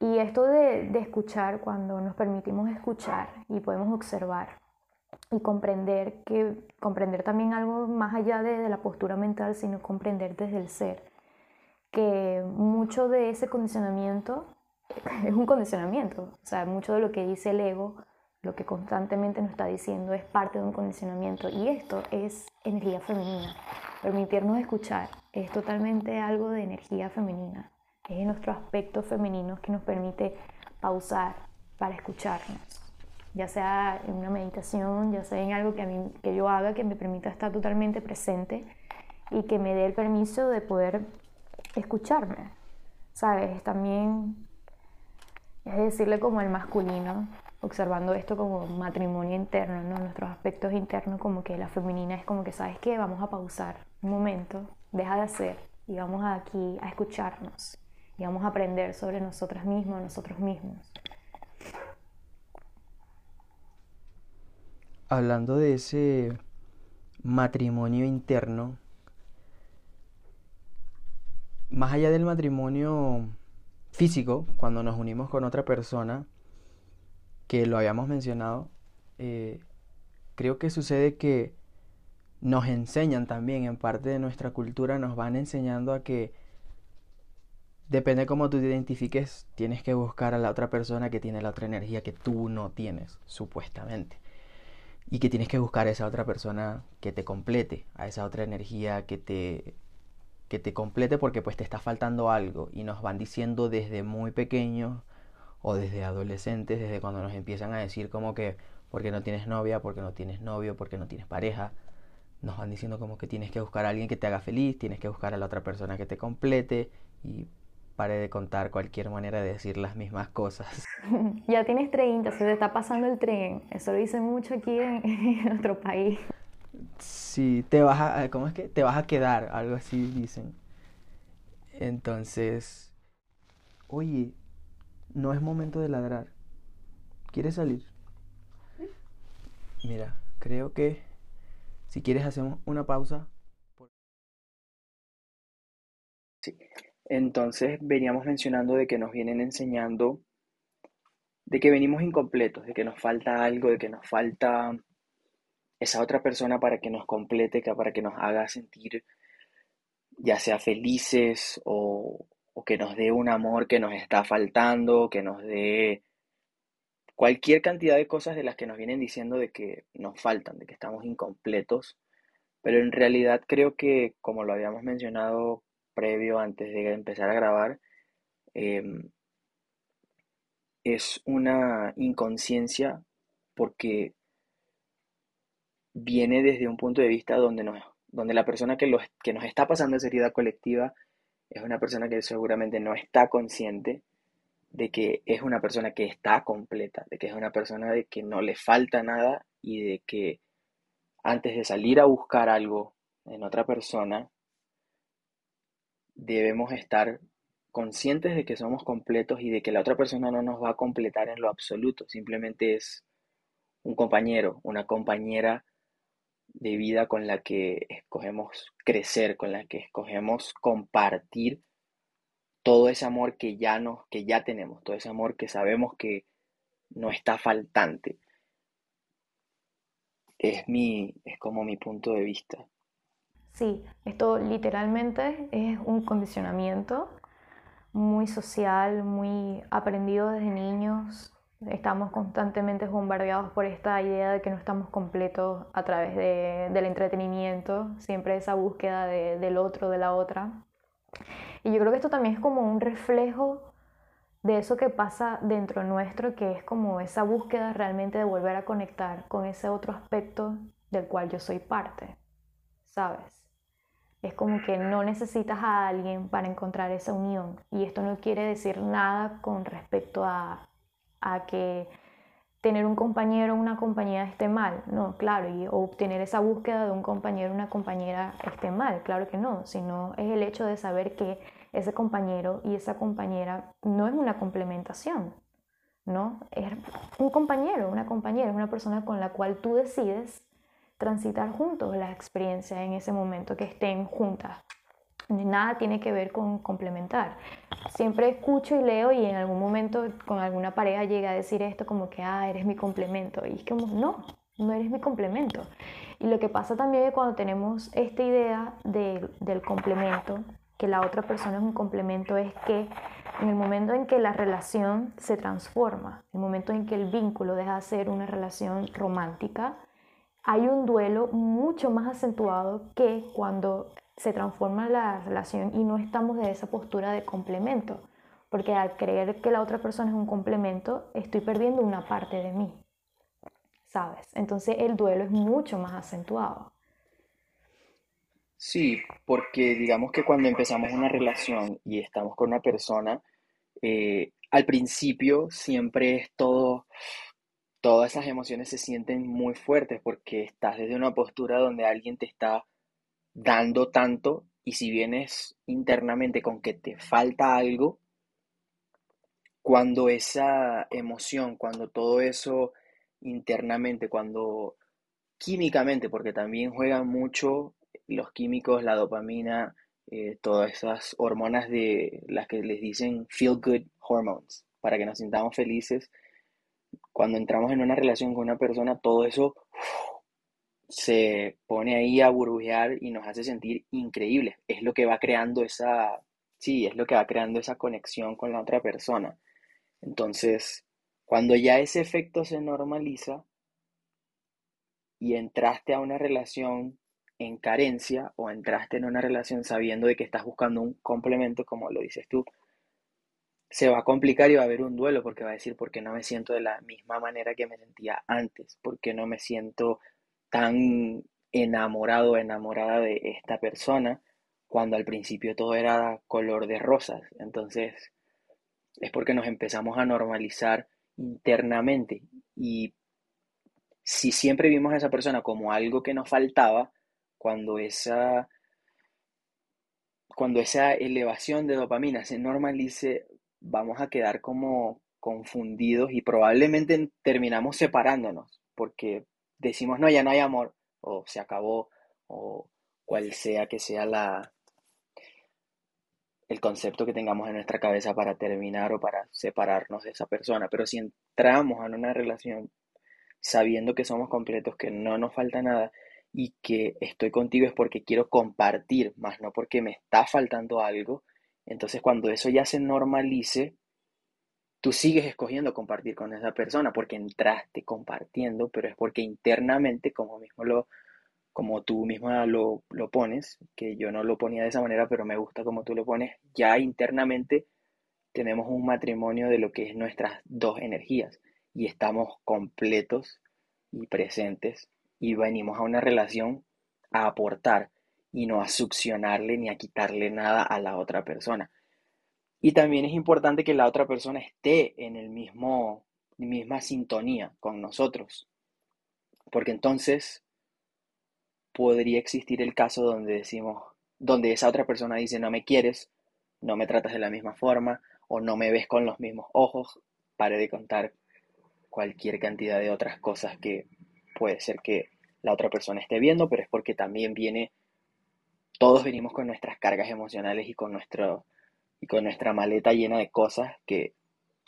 Y esto de, de escuchar, cuando nos permitimos escuchar y podemos observar y comprender que comprender también algo más allá de, de, la postura mental, sino comprender desde el ser, que mucho de ese condicionamiento es un condicionamiento, o sea, mucho de lo que dice el ego lo que constantemente nos está diciendo es parte de un condicionamiento y esto es energía femenina. Permitirnos escuchar es totalmente algo de energía femenina. Es nuestro aspecto femenino que nos permite pausar para escucharnos. Ya sea en una meditación, ya sea en algo que, a mí, que yo haga que me permita estar totalmente presente y que me dé el permiso de poder escucharme. ¿Sabes? También es decirle como el masculino, observando esto como matrimonio interno, ¿no? nuestros aspectos internos, como que la femenina es como que, ¿sabes qué? Vamos a pausar un momento, deja de hacer y vamos aquí a escucharnos y vamos a aprender sobre nosotras mismas, nosotros mismos. Hablando de ese matrimonio interno, más allá del matrimonio físico, cuando nos unimos con otra persona, que lo habíamos mencionado, eh, creo que sucede que nos enseñan también, en parte de nuestra cultura, nos van enseñando a que depende cómo tú te identifiques, tienes que buscar a la otra persona que tiene la otra energía que tú no tienes, supuestamente. Y que tienes que buscar a esa otra persona que te complete, a esa otra energía que te, que te complete porque pues te está faltando algo. Y nos van diciendo desde muy pequeños o desde adolescentes, desde cuando nos empiezan a decir como que porque no tienes novia, porque no tienes novio, porque no tienes pareja, nos van diciendo como que tienes que buscar a alguien que te haga feliz, tienes que buscar a la otra persona que te complete y pare de contar cualquier manera de decir las mismas cosas. Ya tienes 30, se te está pasando el tren. Eso lo dicen mucho aquí en, en nuestro país. Sí, te vas a, ¿cómo es que? Te vas a quedar, algo así dicen. Entonces, oye, no es momento de ladrar. ¿Quieres salir? Mira, creo que si quieres hacemos una pausa. Sí. Entonces veníamos mencionando de que nos vienen enseñando de que venimos incompletos, de que nos falta algo, de que nos falta esa otra persona para que nos complete, para que nos haga sentir ya sea felices o, o que nos dé un amor que nos está faltando, que nos dé cualquier cantidad de cosas de las que nos vienen diciendo de que nos faltan, de que estamos incompletos, pero en realidad creo que, como lo habíamos mencionado previo antes de empezar a grabar, em, es una inconsciencia porque viene desde un punto de vista donde, nos, donde la persona que, que nos está pasando esa herida colectiva es una persona que seguramente no está consciente de que es una persona que está completa, de que es una persona de que no le falta nada y de que antes de salir a buscar algo en otra persona, debemos estar conscientes de que somos completos y de que la otra persona no nos va a completar en lo absoluto, simplemente es un compañero, una compañera de vida con la que escogemos crecer, con la que escogemos compartir todo ese amor que ya nos, que ya tenemos, todo ese amor que sabemos que no está faltante. Es mi, es como mi punto de vista. Sí, esto literalmente es un condicionamiento muy social, muy aprendido desde niños, Estamos constantemente bombardeados por esta idea de que no estamos completos a través del entretenimiento, siempre esa búsqueda del otro, de la otra. Y yo creo que esto también es como un reflejo de eso que pasa dentro nuestro, que es como esa búsqueda realmente de volver a conectar con ese otro aspecto del cual yo soy parte, ¿sabes? Es como que no necesitas a alguien para encontrar esa unión. Y esto no quiere decir nada con respecto a a que tener un compañero o una compañera esté mal, no, claro, y obtener esa búsqueda de un compañero o una compañera esté mal, claro que no, sino es el hecho de saber que ese compañero y esa compañera no es una complementación, ¿no? Es un compañero, una compañera, es una persona con la cual tú decides transitar juntos la experiencia en ese momento que estén juntas. Nada tiene que ver con complementar. Siempre escucho y leo y en algún momento con alguna pareja llega a decir esto como que, ah, eres mi complemento. Y es como, no, no eres mi complemento. Y lo que pasa también es cuando tenemos esta idea del complemento, que la otra persona es un complemento, es que en el momento en que la relación se transforma, el momento en que el vínculo deja de ser una relación romántica, hay un duelo mucho más acentuado que cuando se transforma la relación y no estamos de esa postura de complemento, porque al creer que la otra persona es un complemento, estoy perdiendo una parte de mí, ¿sabes? Entonces el duelo es mucho más acentuado. Sí, porque digamos que cuando empezamos una relación y estamos con una persona, eh, al principio siempre es todo, todas esas emociones se sienten muy fuertes porque estás desde una postura donde alguien te está dando tanto y si vienes internamente con que te falta algo, cuando esa emoción, cuando todo eso internamente, cuando químicamente, porque también juegan mucho los químicos, la dopamina, eh, todas esas hormonas de las que les dicen feel good hormones, para que nos sintamos felices. Cuando entramos en una relación con una persona, todo eso se pone ahí a burbujear y nos hace sentir increíbles. Es lo que va creando esa, sí, es lo que va creando esa conexión con la otra persona. Entonces, cuando ya ese efecto se normaliza y entraste a una relación en carencia o entraste en una relación sabiendo de que estás buscando un complemento, como lo dices tú, se va a complicar y va a haber un duelo porque va a decir, ¿por qué no me siento de la misma manera que me sentía antes? ¿Por qué no me siento tan enamorado enamorada de esta persona cuando al principio todo era color de rosas. Entonces, es porque nos empezamos a normalizar internamente y si siempre vimos a esa persona como algo que nos faltaba, cuando esa cuando esa elevación de dopamina se normalice, vamos a quedar como confundidos y probablemente terminamos separándonos, porque decimos, no, ya no hay amor, o se acabó, o cual sea que sea la, el concepto que tengamos en nuestra cabeza para terminar o para separarnos de esa persona. Pero si entramos en una relación sabiendo que somos completos, que no nos falta nada y que estoy contigo es porque quiero compartir, más no porque me está faltando algo, entonces cuando eso ya se normalice, tú sigues escogiendo compartir con esa persona porque entraste compartiendo, pero es porque internamente, como mismo lo, como tú misma lo, lo pones, que yo no lo ponía de esa manera, pero me gusta como tú lo pones, ya internamente tenemos un matrimonio de lo que es nuestras dos energías y estamos completos y presentes y venimos a una relación a aportar y no a succionarle ni a quitarle nada a la otra persona. Y también es importante que la otra persona esté en el mismo misma sintonía con nosotros. Porque entonces podría existir el caso donde decimos, donde esa otra persona dice no me quieres, no me tratas de la misma forma o no me ves con los mismos ojos, pare de contar cualquier cantidad de otras cosas que puede ser que la otra persona esté viendo, pero es porque también viene, todos venimos con nuestras cargas emocionales y con nuestro y con nuestra maleta llena de cosas que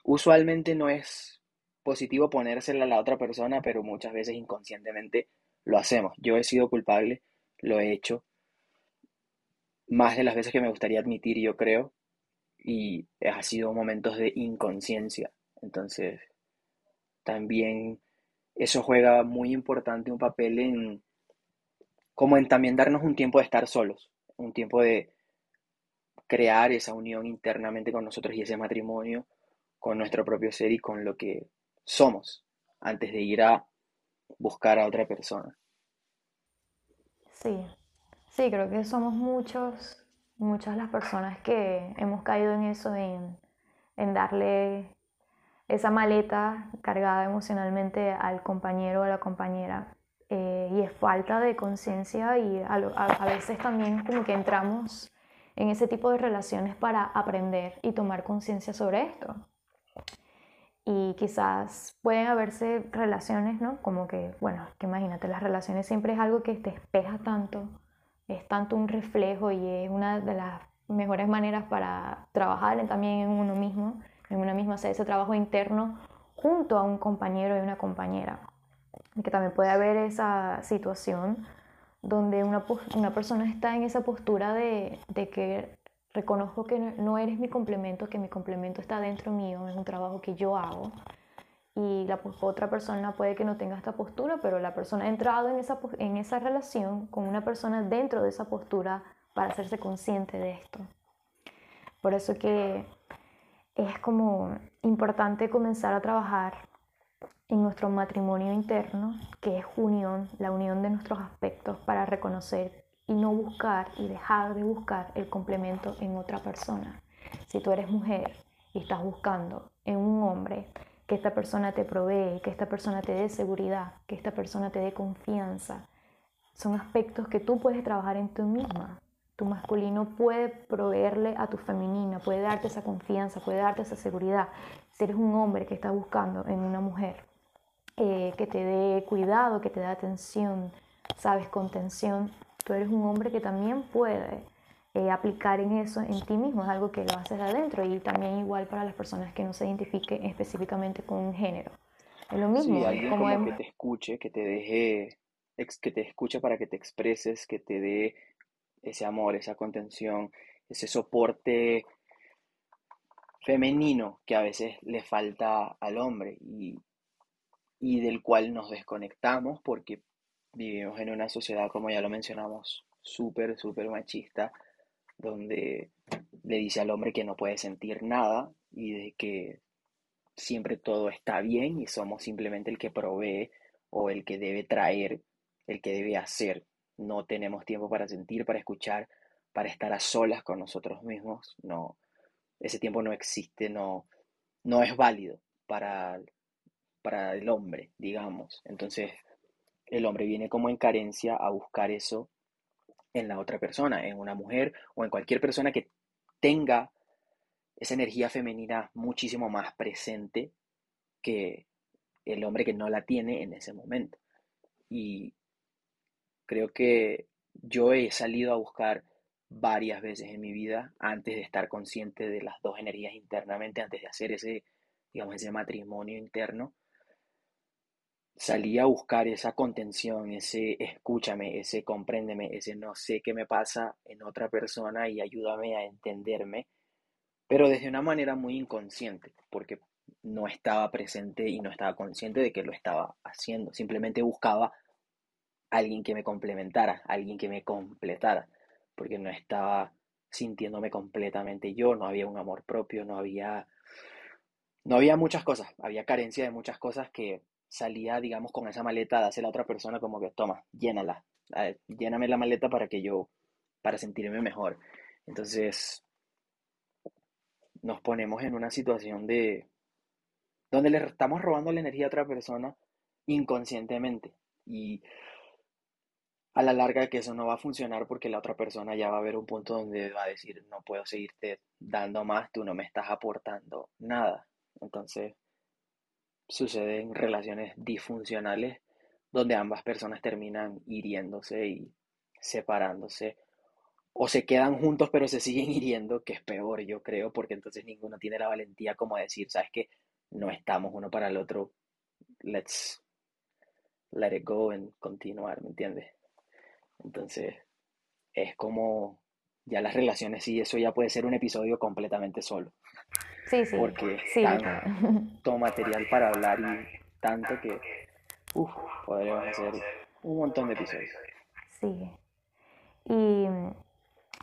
usualmente no es positivo ponérsela a la otra persona, pero muchas veces inconscientemente lo hacemos. Yo he sido culpable, lo he hecho más de las veces que me gustaría admitir, yo creo, y ha sido momentos de inconsciencia. Entonces, también eso juega muy importante un papel en como en también darnos un tiempo de estar solos, un tiempo de crear esa unión internamente con nosotros y ese matrimonio con nuestro propio ser y con lo que somos antes de ir a buscar a otra persona. Sí, sí, creo que somos muchos, muchas las personas que hemos caído en eso, en, en darle esa maleta cargada emocionalmente al compañero o a la compañera. Eh, y es falta de conciencia y a, a, veces también como que entramos en ese tipo de relaciones para aprender y tomar conciencia sobre esto. Y quizás pueden haberse relaciones, ¿no? Como que, bueno, que imagínate, las relaciones siempre es algo que te espeja tanto, es tanto un reflejo y es una de las mejores maneras para trabajar también en uno mismo, en una misma, hacer ese trabajo interno junto a un compañero y una compañera. Y que también puede haber esa situación donde una, una persona está en esa postura de, de que reconozco que no eres mi complemento, que mi complemento está dentro mío, es un trabajo que yo hago. Y la otra persona puede que no tenga esta postura, pero la persona ha entrado en esa, en esa relación con una persona dentro de esa postura para hacerse consciente de esto. Por eso que es como importante comenzar a trabajar en nuestro matrimonio interno, que es unión, la unión de nuestros aspectos para reconocer y no buscar y dejar de buscar el complemento en otra persona. Si tú eres mujer y estás buscando en un hombre que esta persona te provee, que esta persona te dé seguridad, que esta persona te dé confianza, son aspectos que tú puedes trabajar en ti misma. Tu masculino puede proveerle a tu femenina, puede darte esa confianza, puede darte esa seguridad. Si eres un hombre que está buscando en una mujer eh, que te dé cuidado, que te dé atención, sabes, contención, tú eres un hombre que también puede eh, aplicar en eso en ti mismo, es algo que lo haces adentro y también igual para las personas que no se identifiquen específicamente con un género. Es lo mismo. Sí, alguien como, que te escuche, que te deje, que te escuche para que te expreses, que te dé ese amor, esa contención, ese soporte femenino que a veces le falta al hombre y, y del cual nos desconectamos porque vivimos en una sociedad, como ya lo mencionamos, súper, súper machista, donde le dice al hombre que no puede sentir nada y de que siempre todo está bien y somos simplemente el que provee o el que debe traer, el que debe hacer. No tenemos tiempo para sentir, para escuchar, para estar a solas con nosotros mismos. No, ese tiempo no existe, no, no es válido para, para el hombre, digamos. Entonces, el hombre viene como en carencia a buscar eso en la otra persona, en una mujer o en cualquier persona que tenga esa energía femenina muchísimo más presente que el hombre que no la tiene en ese momento. Y creo que yo he salido a buscar varias veces en mi vida antes de estar consciente de las dos energías internamente, antes de hacer ese, digamos, ese matrimonio interno salí a buscar esa contención, ese escúchame, ese compréndeme, ese no sé qué me pasa en otra persona y ayúdame a entenderme, pero desde una manera muy inconsciente, porque no estaba presente y no estaba consciente de que lo estaba haciendo, simplemente buscaba alguien que me complementara, alguien que me completara, porque no estaba sintiéndome completamente yo, no había un amor propio, no había no había muchas cosas, había carencia de muchas cosas que salía, digamos, con esa maleta, hace la otra persona como que, toma, llénala, lléname la maleta para que yo, para sentirme mejor. Entonces, nos ponemos en una situación de, donde le estamos robando la energía a otra persona inconscientemente. Y a la larga que eso no va a funcionar porque la otra persona ya va a haber un punto donde va a decir, no puedo seguirte dando más, tú no me estás aportando nada. Entonces, sucede en relaciones disfuncionales donde ambas personas terminan hiriéndose y separándose o se quedan juntos pero se siguen hiriendo, que es peor yo creo, porque entonces ninguno tiene la valentía como decir, sabes que no estamos uno para el otro, let's let it go and continuar, ¿me entiendes? Entonces es como ya las relaciones y eso ya puede ser un episodio completamente solo. Sí, sí. Porque sí, tanto material para hablar y tanto que uf, podríamos hacer un montón de episodios. Sí. Y,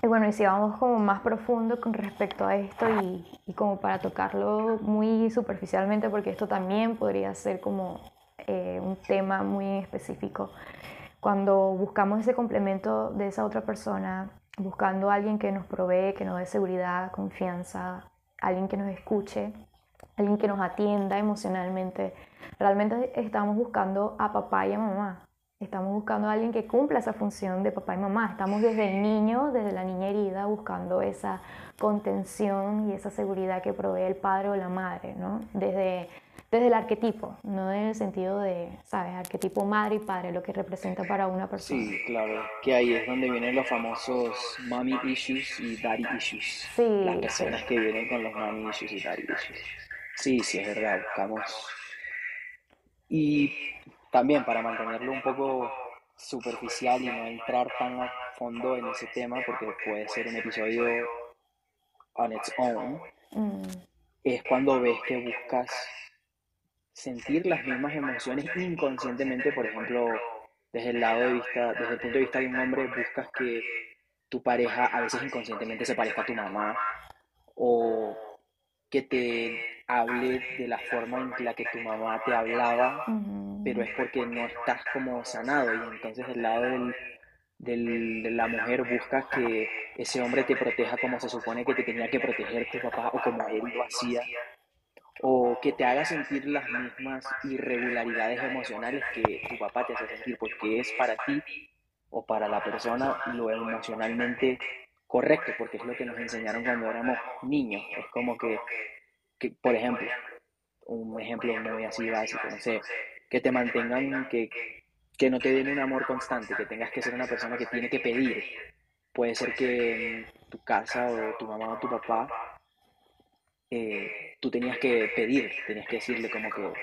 bueno, y si vamos como más profundo con respecto a esto y, y, como para tocarlo muy superficialmente, porque esto también podría ser como eh, un tema muy específico. Cuando buscamos ese complemento de esa otra persona, buscando a alguien que nos provee, que nos dé seguridad, confianza, alguien que nos escuche, alguien que nos atienda emocionalmente. Realmente estamos buscando a papá y a mamá. Estamos buscando a alguien que cumpla esa función de papá y mamá. Estamos desde el niño, desde la niña herida, buscando esa contención y esa seguridad que provee el padre o la madre, ¿no? Desde desde el arquetipo, no en el sentido de, ¿sabes? Arquetipo madre y padre, lo que representa para una persona. Sí, claro, que ahí es donde vienen los famosos mommy issues y daddy issues. Sí. Las personas que vienen con los mommy issues y daddy issues. Sí, sí, es verdad, buscamos. Y también para mantenerlo un poco superficial y no entrar tan a fondo en ese tema, porque puede ser un episodio on its own, mm. es cuando ves que buscas sentir las mismas emociones inconscientemente, por ejemplo, desde el lado de vista, desde el punto de vista de un hombre, buscas que tu pareja a veces inconscientemente se parezca a tu mamá o que te hable de la forma en la que tu mamá te hablaba, pero es porque no estás como sanado y entonces del lado del, de la mujer buscas que ese hombre te proteja como se supone que te tenía que proteger tu papá o como él lo hacía o que te haga sentir las mismas irregularidades emocionales que tu papá te hace sentir, porque es para ti o para la persona lo emocionalmente correcto, porque es lo que nos enseñaron cuando éramos niños. Es como que, que por ejemplo, un ejemplo muy así básico, no sé, que te mantengan, que, que no te den un amor constante, que tengas que ser una persona que tiene que pedir. Puede ser que tu casa o tu mamá o tu papá eh, tú tenías que pedir, tenías que decirle como que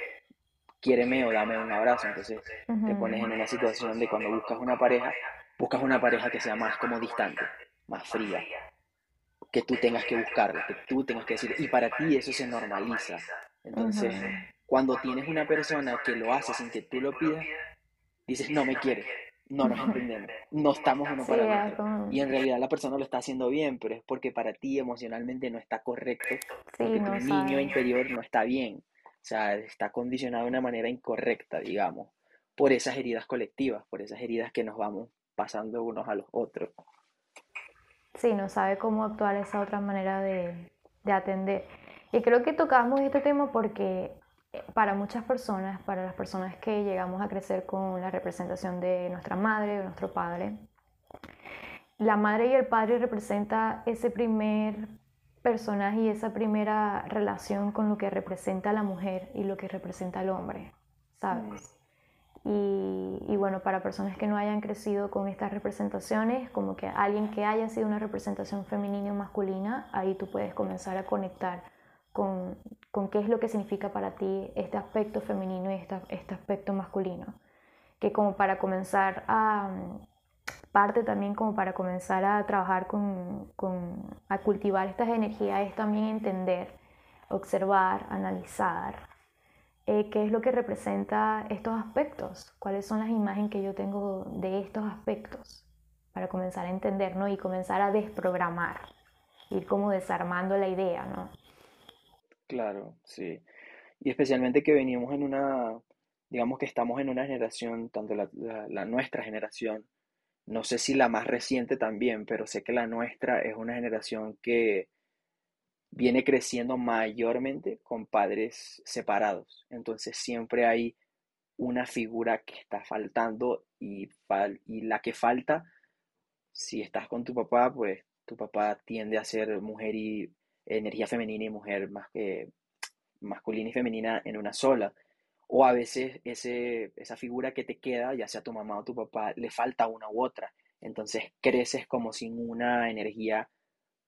quiéreme o dame un abrazo. Entonces te pones en una situación de cuando buscas una pareja, buscas una pareja que sea más como distante, más fría, que tú tengas que buscarla, que tú tengas que decir, y para ti eso se normaliza. Entonces, cuando tienes una persona que lo hace sin que tú lo pidas, dices, no me quiere, no nos entendemos, no estamos uno para otro. Y en realidad la persona lo está haciendo bien, pero es porque para ti emocionalmente no está correcto, porque tu niño interior no está bien, o sea, está condicionado de una manera incorrecta, digamos, por esas heridas colectivas, por esas heridas que nos vamos pasando unos a los otros. Sí, no sabe cómo actuar esa otra manera de, de atender. Y creo que tocamos este tema porque para muchas personas, para las personas que llegamos a crecer con la representación de nuestra madre o nuestro padre, la madre y el padre representa ese primer personaje y esa primera relación con lo que representa la mujer y lo que representa el hombre, ¿sabes? Y, y, bueno, para personas que no hayan crecido con estas representaciones, como que alguien que haya sido una representación femenina o masculina, ahí tú puedes comenzar a conectar con, con qué es lo que significa para ti este aspecto femenino y este, este aspecto masculino. Que como para comenzar a, parte también como para comenzar a trabajar con, con, a cultivar estas energías es también entender, observar, analizar eh, qué es lo que representa estos aspectos, cuáles son las imágenes que yo tengo de estos aspectos, para comenzar a entender, ¿no? Y comenzar a desprogramar, ir como desarmando la idea, ¿no? Claro, sí. Y especialmente que venimos en una, digamos que estamos en una generación, tanto la, la, nuestra generación, no sé si la más reciente también, pero sé que la nuestra es una generación que viene creciendo mayormente con padres separados. Entonces siempre hay una figura que está faltando y, y la que falta, si estás con tu papá, pues tu papá tiende a ser mujer y energía femenina y mujer más que masculina y femenina en una sola. O a veces ese, esa figura que te queda, ya sea tu mamá o tu papá, le falta una u otra. Entonces creces como sin una energía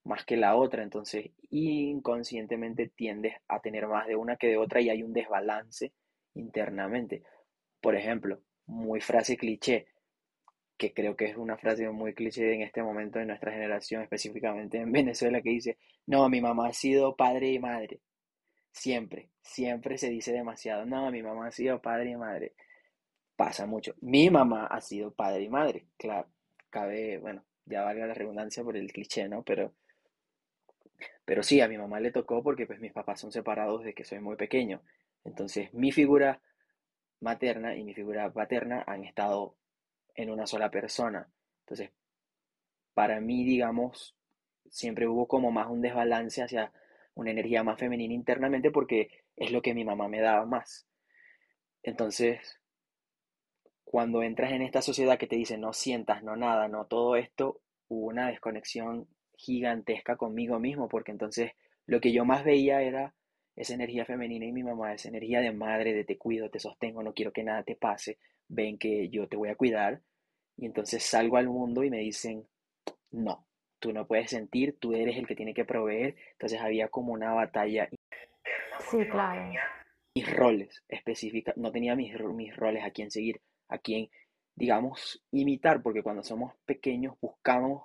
más que la otra. Entonces inconscientemente tiendes a tener más de una que de otra y hay un desbalance internamente. Por ejemplo, muy frase cliché, que creo que es una frase muy cliché en este momento de nuestra generación, específicamente en Venezuela, que dice, no, mi mamá ha sido padre y madre. Siempre, siempre se dice demasiado, no, mi mamá ha sido padre y madre. Pasa mucho. Mi mamá ha sido padre y madre, claro. Cabe, bueno, ya valga la redundancia por el cliché, ¿no? Pero, pero sí, a mi mamá le tocó porque pues mis papás son separados desde que soy muy pequeño. Entonces, mi figura materna y mi figura paterna han estado en una sola persona. Entonces, para mí, digamos, siempre hubo como más un desbalance hacia una energía más femenina internamente porque es lo que mi mamá me daba más. Entonces, cuando entras en esta sociedad que te dice no sientas, no nada, no todo esto, hubo una desconexión gigantesca conmigo mismo, porque entonces lo que yo más veía era esa energía femenina y mi mamá, esa energía de madre, de te cuido, te sostengo, no quiero que nada te pase, ven que yo te voy a cuidar, y entonces salgo al mundo y me dicen, no, tú no puedes sentir, tú eres el que tiene que proveer, entonces había como una batalla. Sí, claro. Mis roles específicos, no tenía mis, mis roles a quién seguir, a quién, digamos, imitar, porque cuando somos pequeños buscamos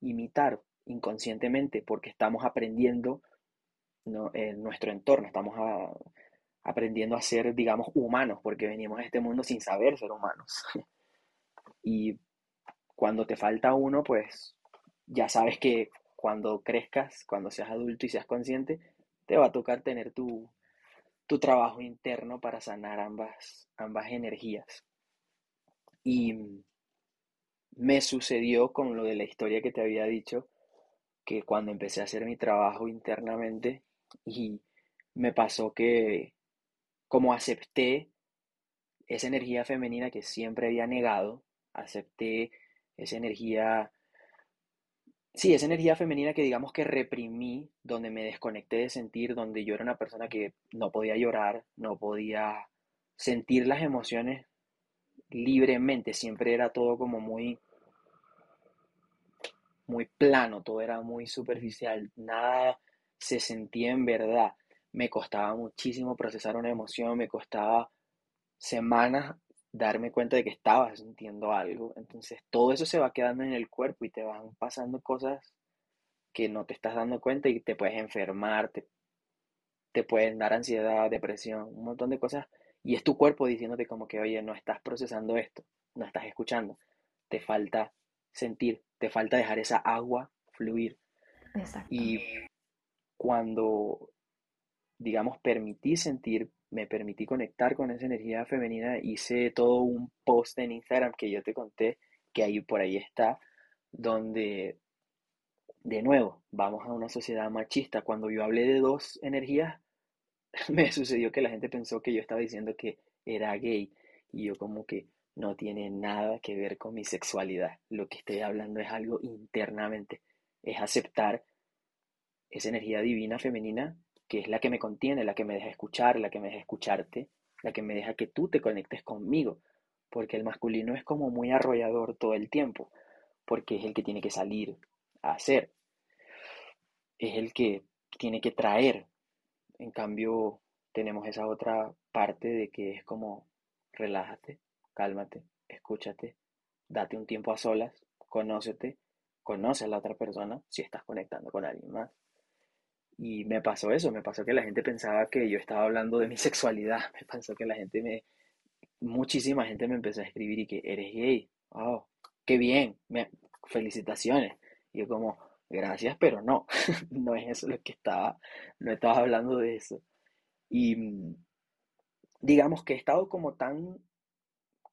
imitar inconscientemente porque estamos aprendiendo en nuestro entorno, estamos aprendiendo a ser, digamos, humanos, porque venimos a este mundo sin saber ser humanos. y cuando te falta uno, pues ya sabes que cuando crezcas, cuando seas adulto y seas consciente, te va a tocar tener tu, tu trabajo interno para sanar ambas, ambas energías. Y me sucedió con lo de la historia que te había dicho, que cuando empecé a hacer mi trabajo internamente y me pasó que como acepté esa energía femenina que siempre había negado, acepté esa energía, sí, esa energía femenina que digamos que reprimí, donde me desconecté de sentir, donde yo era una persona que no podía llorar, no podía sentir las emociones libremente, siempre era todo como muy muy plano, todo era muy superficial, nada se sentía en verdad. Me costaba muchísimo procesar una emoción, me costaba semanas darme cuenta de que estaba sintiendo algo. Entonces todo eso se va quedando en el cuerpo y te van pasando cosas que no te estás dando cuenta y te puedes enfermar, te, te pueden dar ansiedad, depresión, un montón de cosas. Y es tu cuerpo diciéndote como que, oye, no estás procesando esto, no estás escuchando, te falta sentir, te falta dejar esa agua fluir. Exacto. Y cuando, digamos, permití sentir, me permití conectar con esa energía femenina, hice todo un post en Instagram que yo te conté, que ahí por ahí está, donde, de nuevo, vamos a una sociedad machista. Cuando yo hablé de dos energías, me sucedió que la gente pensó que yo estaba diciendo que era gay. Y yo como que no tiene nada que ver con mi sexualidad. Lo que estoy hablando es algo internamente. Es aceptar esa energía divina femenina que es la que me contiene, la que me deja escuchar, la que me deja escucharte, la que me deja que tú te conectes conmigo. Porque el masculino es como muy arrollador todo el tiempo, porque es el que tiene que salir a hacer. Es el que tiene que traer. En cambio, tenemos esa otra parte de que es como relájate, cálmate, escúchate, date un tiempo a solas, conócete, conoce a la otra persona si estás conectando con alguien más. Y me pasó eso, me pasó que la gente pensaba que yo estaba hablando de mi sexualidad, me pasó que la gente me, muchísima gente me empezó a escribir y que eres gay, oh, qué bien, me, felicitaciones. Y yo como, gracias, pero no, no es eso lo que estaba, no estaba hablando de eso. Y mm, digamos que he estado como tan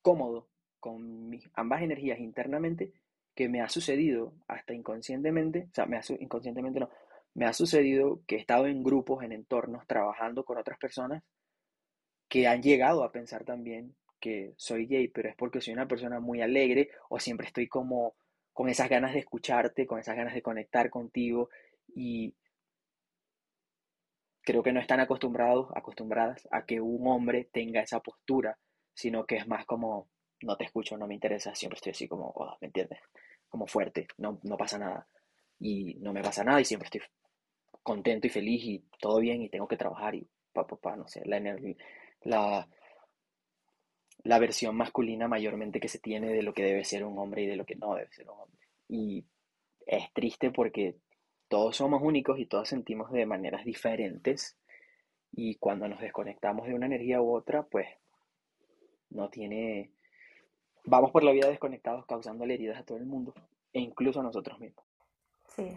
cómodo con mis ambas energías internamente que me ha sucedido hasta inconscientemente, o sea, me ha, inconscientemente no, me ha sucedido que he estado en grupos, en entornos, trabajando con otras personas que han llegado a pensar también que soy gay, pero es porque soy una persona muy alegre o siempre estoy como con esas ganas de escucharte, con esas ganas de conectar contigo y creo que no están acostumbrados, acostumbradas a que un hombre tenga esa postura, sino que es más como no te escucho, no me interesa, siempre estoy así como, oh, ¿me entiendes? Como fuerte, no, no pasa nada. Y no me pasa nada y siempre estoy contento y feliz y todo bien y tengo que trabajar y pa, pa, no sé, la, la, la versión masculina mayormente que se tiene de lo que debe ser un hombre y de lo que no debe ser un hombre. Y es triste porque todos somos únicos y todos sentimos de maneras diferentes y cuando nos desconectamos de una energía u otra, pues no tiene... Vamos por la vida desconectados causando heridas a todo el mundo e incluso a nosotros mismos. Sí,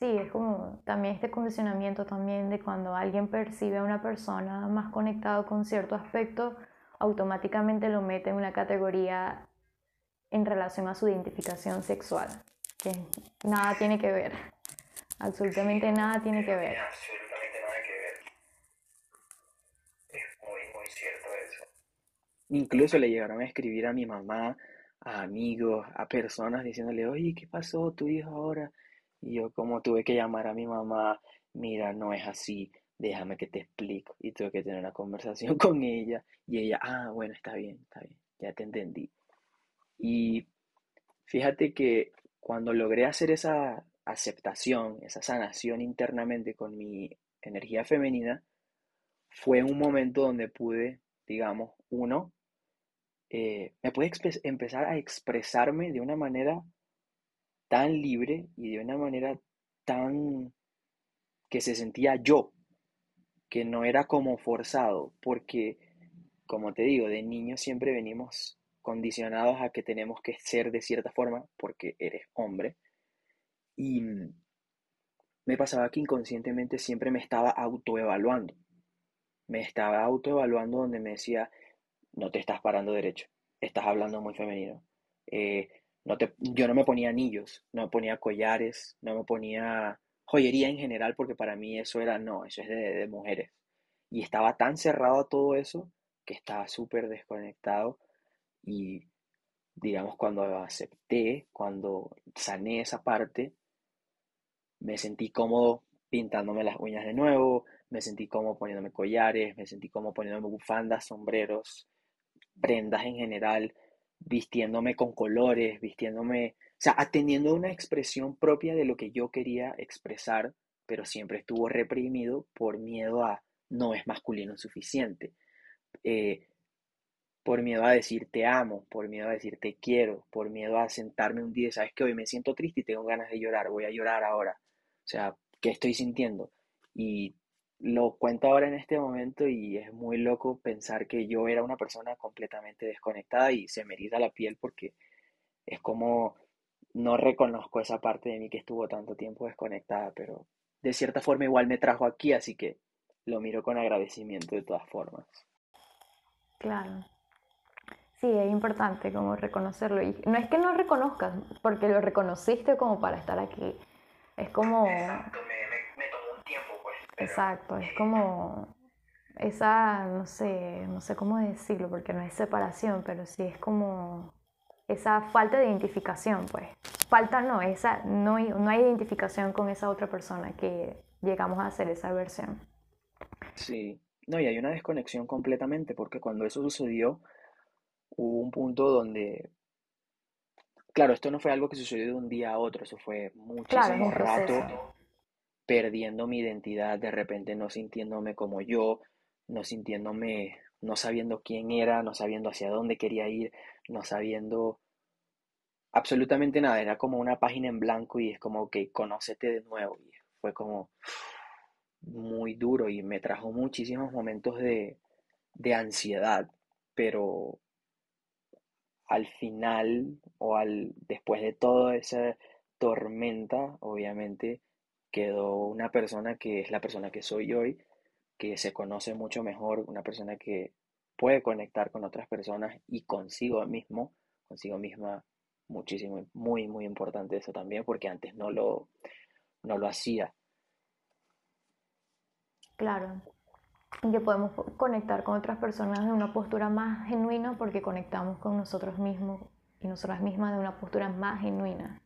Sí, es como también este condicionamiento también de cuando alguien percibe a una persona más conectado con cierto aspecto, automáticamente lo mete en una categoría en relación a su identificación sexual, que nada tiene que ver, absolutamente nada tiene que ver. Absolutamente nada que ver. Es muy, muy cierto eso. Incluso le llegaron a escribir a mi mamá, a amigos, a personas diciéndole, oye, ¿qué pasó tu hijo ahora? Y yo como tuve que llamar a mi mamá, mira, no es así, déjame que te explico. Y tuve que tener una conversación con ella y ella, ah, bueno, está bien, está bien, ya te entendí. Y fíjate que cuando logré hacer esa aceptación, esa sanación internamente con mi energía femenina, fue un momento donde pude, digamos, uno, eh, me pude empezar a expresarme de una manera tan libre y de una manera tan que se sentía yo, que no era como forzado, porque, como te digo, de niño siempre venimos condicionados a que tenemos que ser de cierta forma porque eres hombre. Y me pasaba que inconscientemente siempre me estaba autoevaluando. Me estaba autoevaluando donde me decía, no te estás parando derecho, estás hablando muy femenino. Eh, yo no me ponía anillos, no me ponía collares, no me ponía joyería en general, porque para mí eso era, no, eso es de, de mujeres. Y estaba tan cerrado a todo eso que estaba súper desconectado y digamos cuando acepté, cuando sané esa parte, me sentí cómodo pintándome las uñas de nuevo, me sentí cómodo poniéndome collares, me sentí cómodo poniéndome bufandas, sombreros, prendas en general, vistiéndome con colores, vistiéndome, o sea, atendiendo una expresión propia de lo que yo quería expresar, pero siempre estuvo reprimido por miedo a no es masculino suficiente. Eh, por miedo a decir te amo, por miedo a decir te quiero, por miedo a sentarme un día, sabes que hoy me siento triste y tengo ganas de llorar, voy a llorar ahora. O sea, ¿qué estoy sintiendo? Y lo cuento ahora en este momento y es muy loco pensar que yo era una persona completamente desconectada y se me eriza la piel porque es como no reconozco esa parte de mí que estuvo tanto tiempo desconectada, pero de cierta forma igual me trajo aquí, así que lo miro con agradecimiento de todas formas. Claro. Sí, es importante como reconocerlo. Y no es que no reconozcas, porque lo reconociste como para estar aquí. Es como... Exacto, Exacto, es como esa, no sé, no sé cómo decirlo, porque no es separación, pero sí es como esa falta de identificación, pues. Falta no, esa, no, no hay identificación con esa otra persona que llegamos a hacer esa versión. Sí, no, y hay una desconexión completamente, porque cuando eso sucedió, hubo un punto donde, claro, esto no fue algo que sucedió de un día a otro, eso fue muchísimo rato perdiendo mi identidad, de repente no sintiéndome como yo, no sintiéndome, no sabiendo quién era, no sabiendo hacia dónde quería ir, no sabiendo absolutamente nada, era como una página en blanco y es como que conócete de nuevo. Y fue como muy duro y me trajo muchísimos momentos de, de ansiedad, pero al final o al después de toda esa tormenta, obviamente quedó una persona que es la persona que soy hoy, que se conoce mucho mejor, una persona que puede conectar con otras personas y consigo mismo, consigo misma, muchísimo, muy, muy importante eso también, porque antes no lo, no lo hacía. Claro, que podemos conectar con otras personas de una postura más genuina porque conectamos con nosotros mismos y nosotras mismas de una postura más genuina,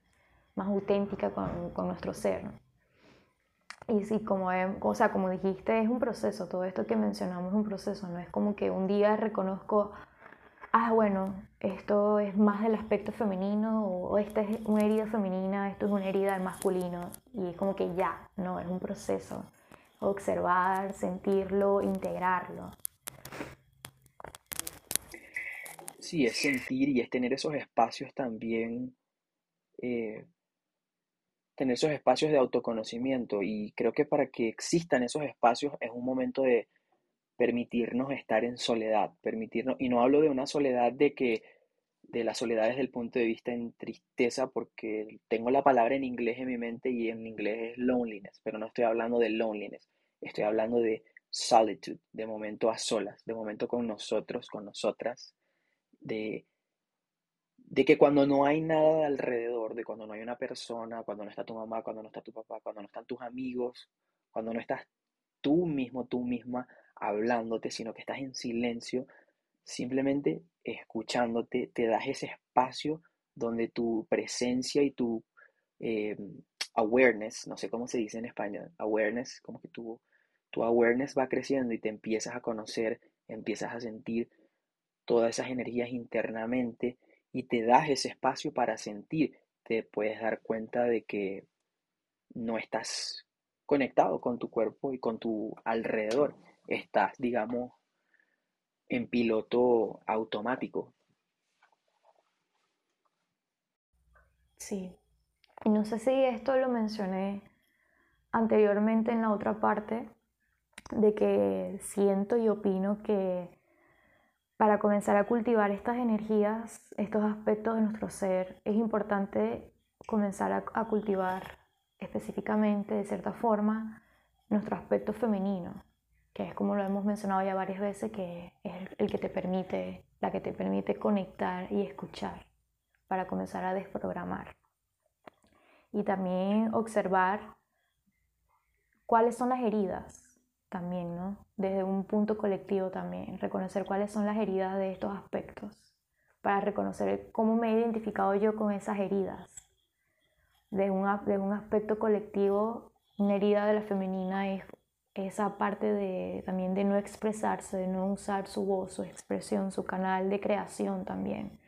más auténtica con, con nuestro ser. Y sí, como, o sea, como dijiste, es un proceso, todo esto que mencionamos es un proceso, no es como que un día reconozco, ah, bueno, esto es más del aspecto femenino o esta es una herida femenina, esto es una herida del masculino, y es como que ya, no, es un proceso observar, sentirlo, integrarlo. Sí, es sentir y es tener esos espacios también, eh, tener esos espacios de autoconocimiento y creo que para que existan esos espacios es un momento de permitirnos estar en soledad, permitirnos, y no hablo de una soledad de que de la soledad desde el punto de vista en tristeza, porque tengo la palabra en inglés en mi mente y en inglés es loneliness, pero no estoy hablando de loneliness, estoy hablando de solitude, de momento a solas, de momento con nosotros, con nosotras, de, de que cuando no hay nada alrededor, de cuando no hay una persona, cuando no está tu mamá, cuando no está tu papá, cuando no están tus amigos, cuando no estás tú mismo, tú misma hablándote, sino que estás en silencio, simplemente escuchándote, te das ese espacio donde tu presencia y tu eh, awareness, no sé cómo se dice en español, awareness, como que tu, tu awareness va creciendo y te empiezas a conocer, empiezas a sentir todas esas energías internamente y te das ese espacio para sentir, te puedes dar cuenta de que no estás conectado con tu cuerpo y con tu alrededor, estás, digamos, en piloto automático. Sí, no sé si esto lo mencioné anteriormente en la otra parte, de que siento y opino que para comenzar a cultivar estas energías, estos aspectos de nuestro ser, es importante comenzar a, cultivar específicamente, de cierta forma, nuestro aspecto femenino, que es como lo hemos mencionado ya varias veces, que es el que te permite, la que te permite conectar y escuchar para comenzar a desprogramar. Y también observar cuáles son las heridas también, ¿no? Desde un punto colectivo también, reconocer cuáles son las heridas de estos aspectos, para reconocer cómo me he identificado yo con esas heridas. De un, de un aspecto colectivo, una herida de la femenina es esa parte de, también de no expresarse, de no usar su voz, su expresión, su canal de creación también,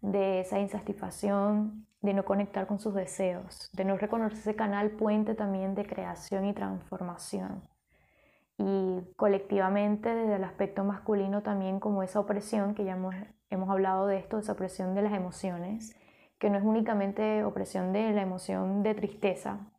de esa insatisfacción, de no conectar con sus deseos, de no reconocer ese canal puente también de creación y transformación y colectivamente desde el aspecto masculino también como esa opresión, que ya hemos, hemos hablado de esto, esa opresión de las emociones, que no es únicamente opresión de la emoción de tristeza,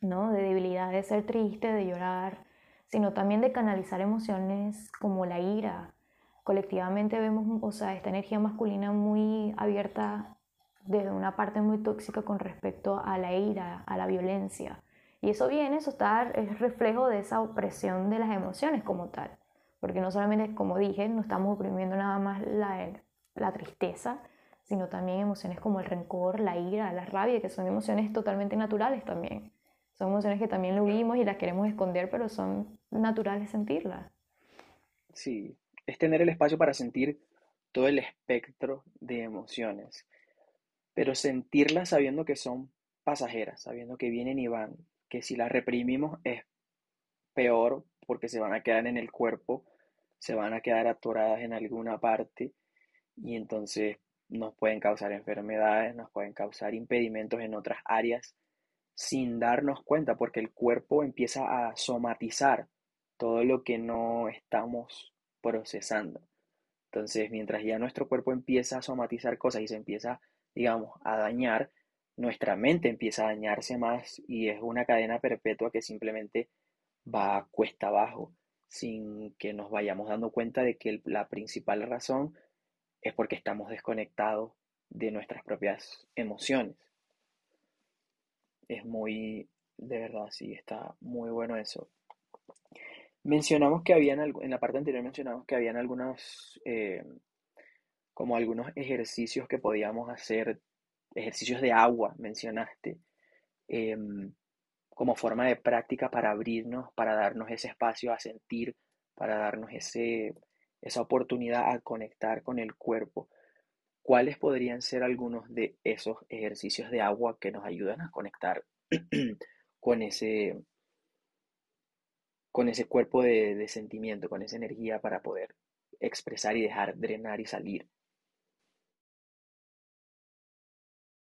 ¿no? de debilidad, de ser triste, de llorar, sino también de canalizar emociones como la ira. Colectivamente vemos o sea, esta energía masculina muy abierta desde una parte muy tóxica con respecto a la ira, a la violencia y eso viene, eso está, es reflejo de esa opresión de las emociones como tal. Porque no solamente, como dije, no estamos oprimiendo nada más la, la tristeza, sino también emociones como el rencor, la ira, la rabia, que son emociones totalmente naturales también. Son emociones que también lo vimos y las queremos esconder, pero son naturales sentirlas. Sí, es tener el espacio para sentir todo el espectro de emociones, pero sentirlas sabiendo que son pasajeras, sabiendo que vienen y van, que si las reprimimos es peor porque se van a quedar en el cuerpo, se van a quedar atoradas en alguna parte y entonces nos pueden causar enfermedades, nos pueden causar impedimentos en otras áreas sin darnos cuenta porque el cuerpo empieza a somatizar todo lo que no estamos procesando. Entonces, mientras ya nuestro cuerpo empieza a somatizar cosas y se empieza, digamos, a dañar, nuestra mente empieza a dañarse más y es una cadena perpetua que simplemente va cuesta abajo sin que nos vayamos dando cuenta de que la principal razón es porque estamos desconectados de nuestras propias emociones. Es muy, de verdad, sí, está muy bueno eso. Mencionamos que habían, en la parte anterior mencionamos que habían algunos, eh, como algunos ejercicios que podíamos hacer ejercicios de agua mencionaste, em, como forma de práctica para abrirnos, para darnos ese espacio a sentir, para darnos ese, esa oportunidad a conectar con el cuerpo. ¿Cuáles podrían ser algunos de esos ejercicios de agua que nos ayudan a conectar con ese, con ese cuerpo de, de sentimiento, con esa energía para poder expresar y dejar drenar y salir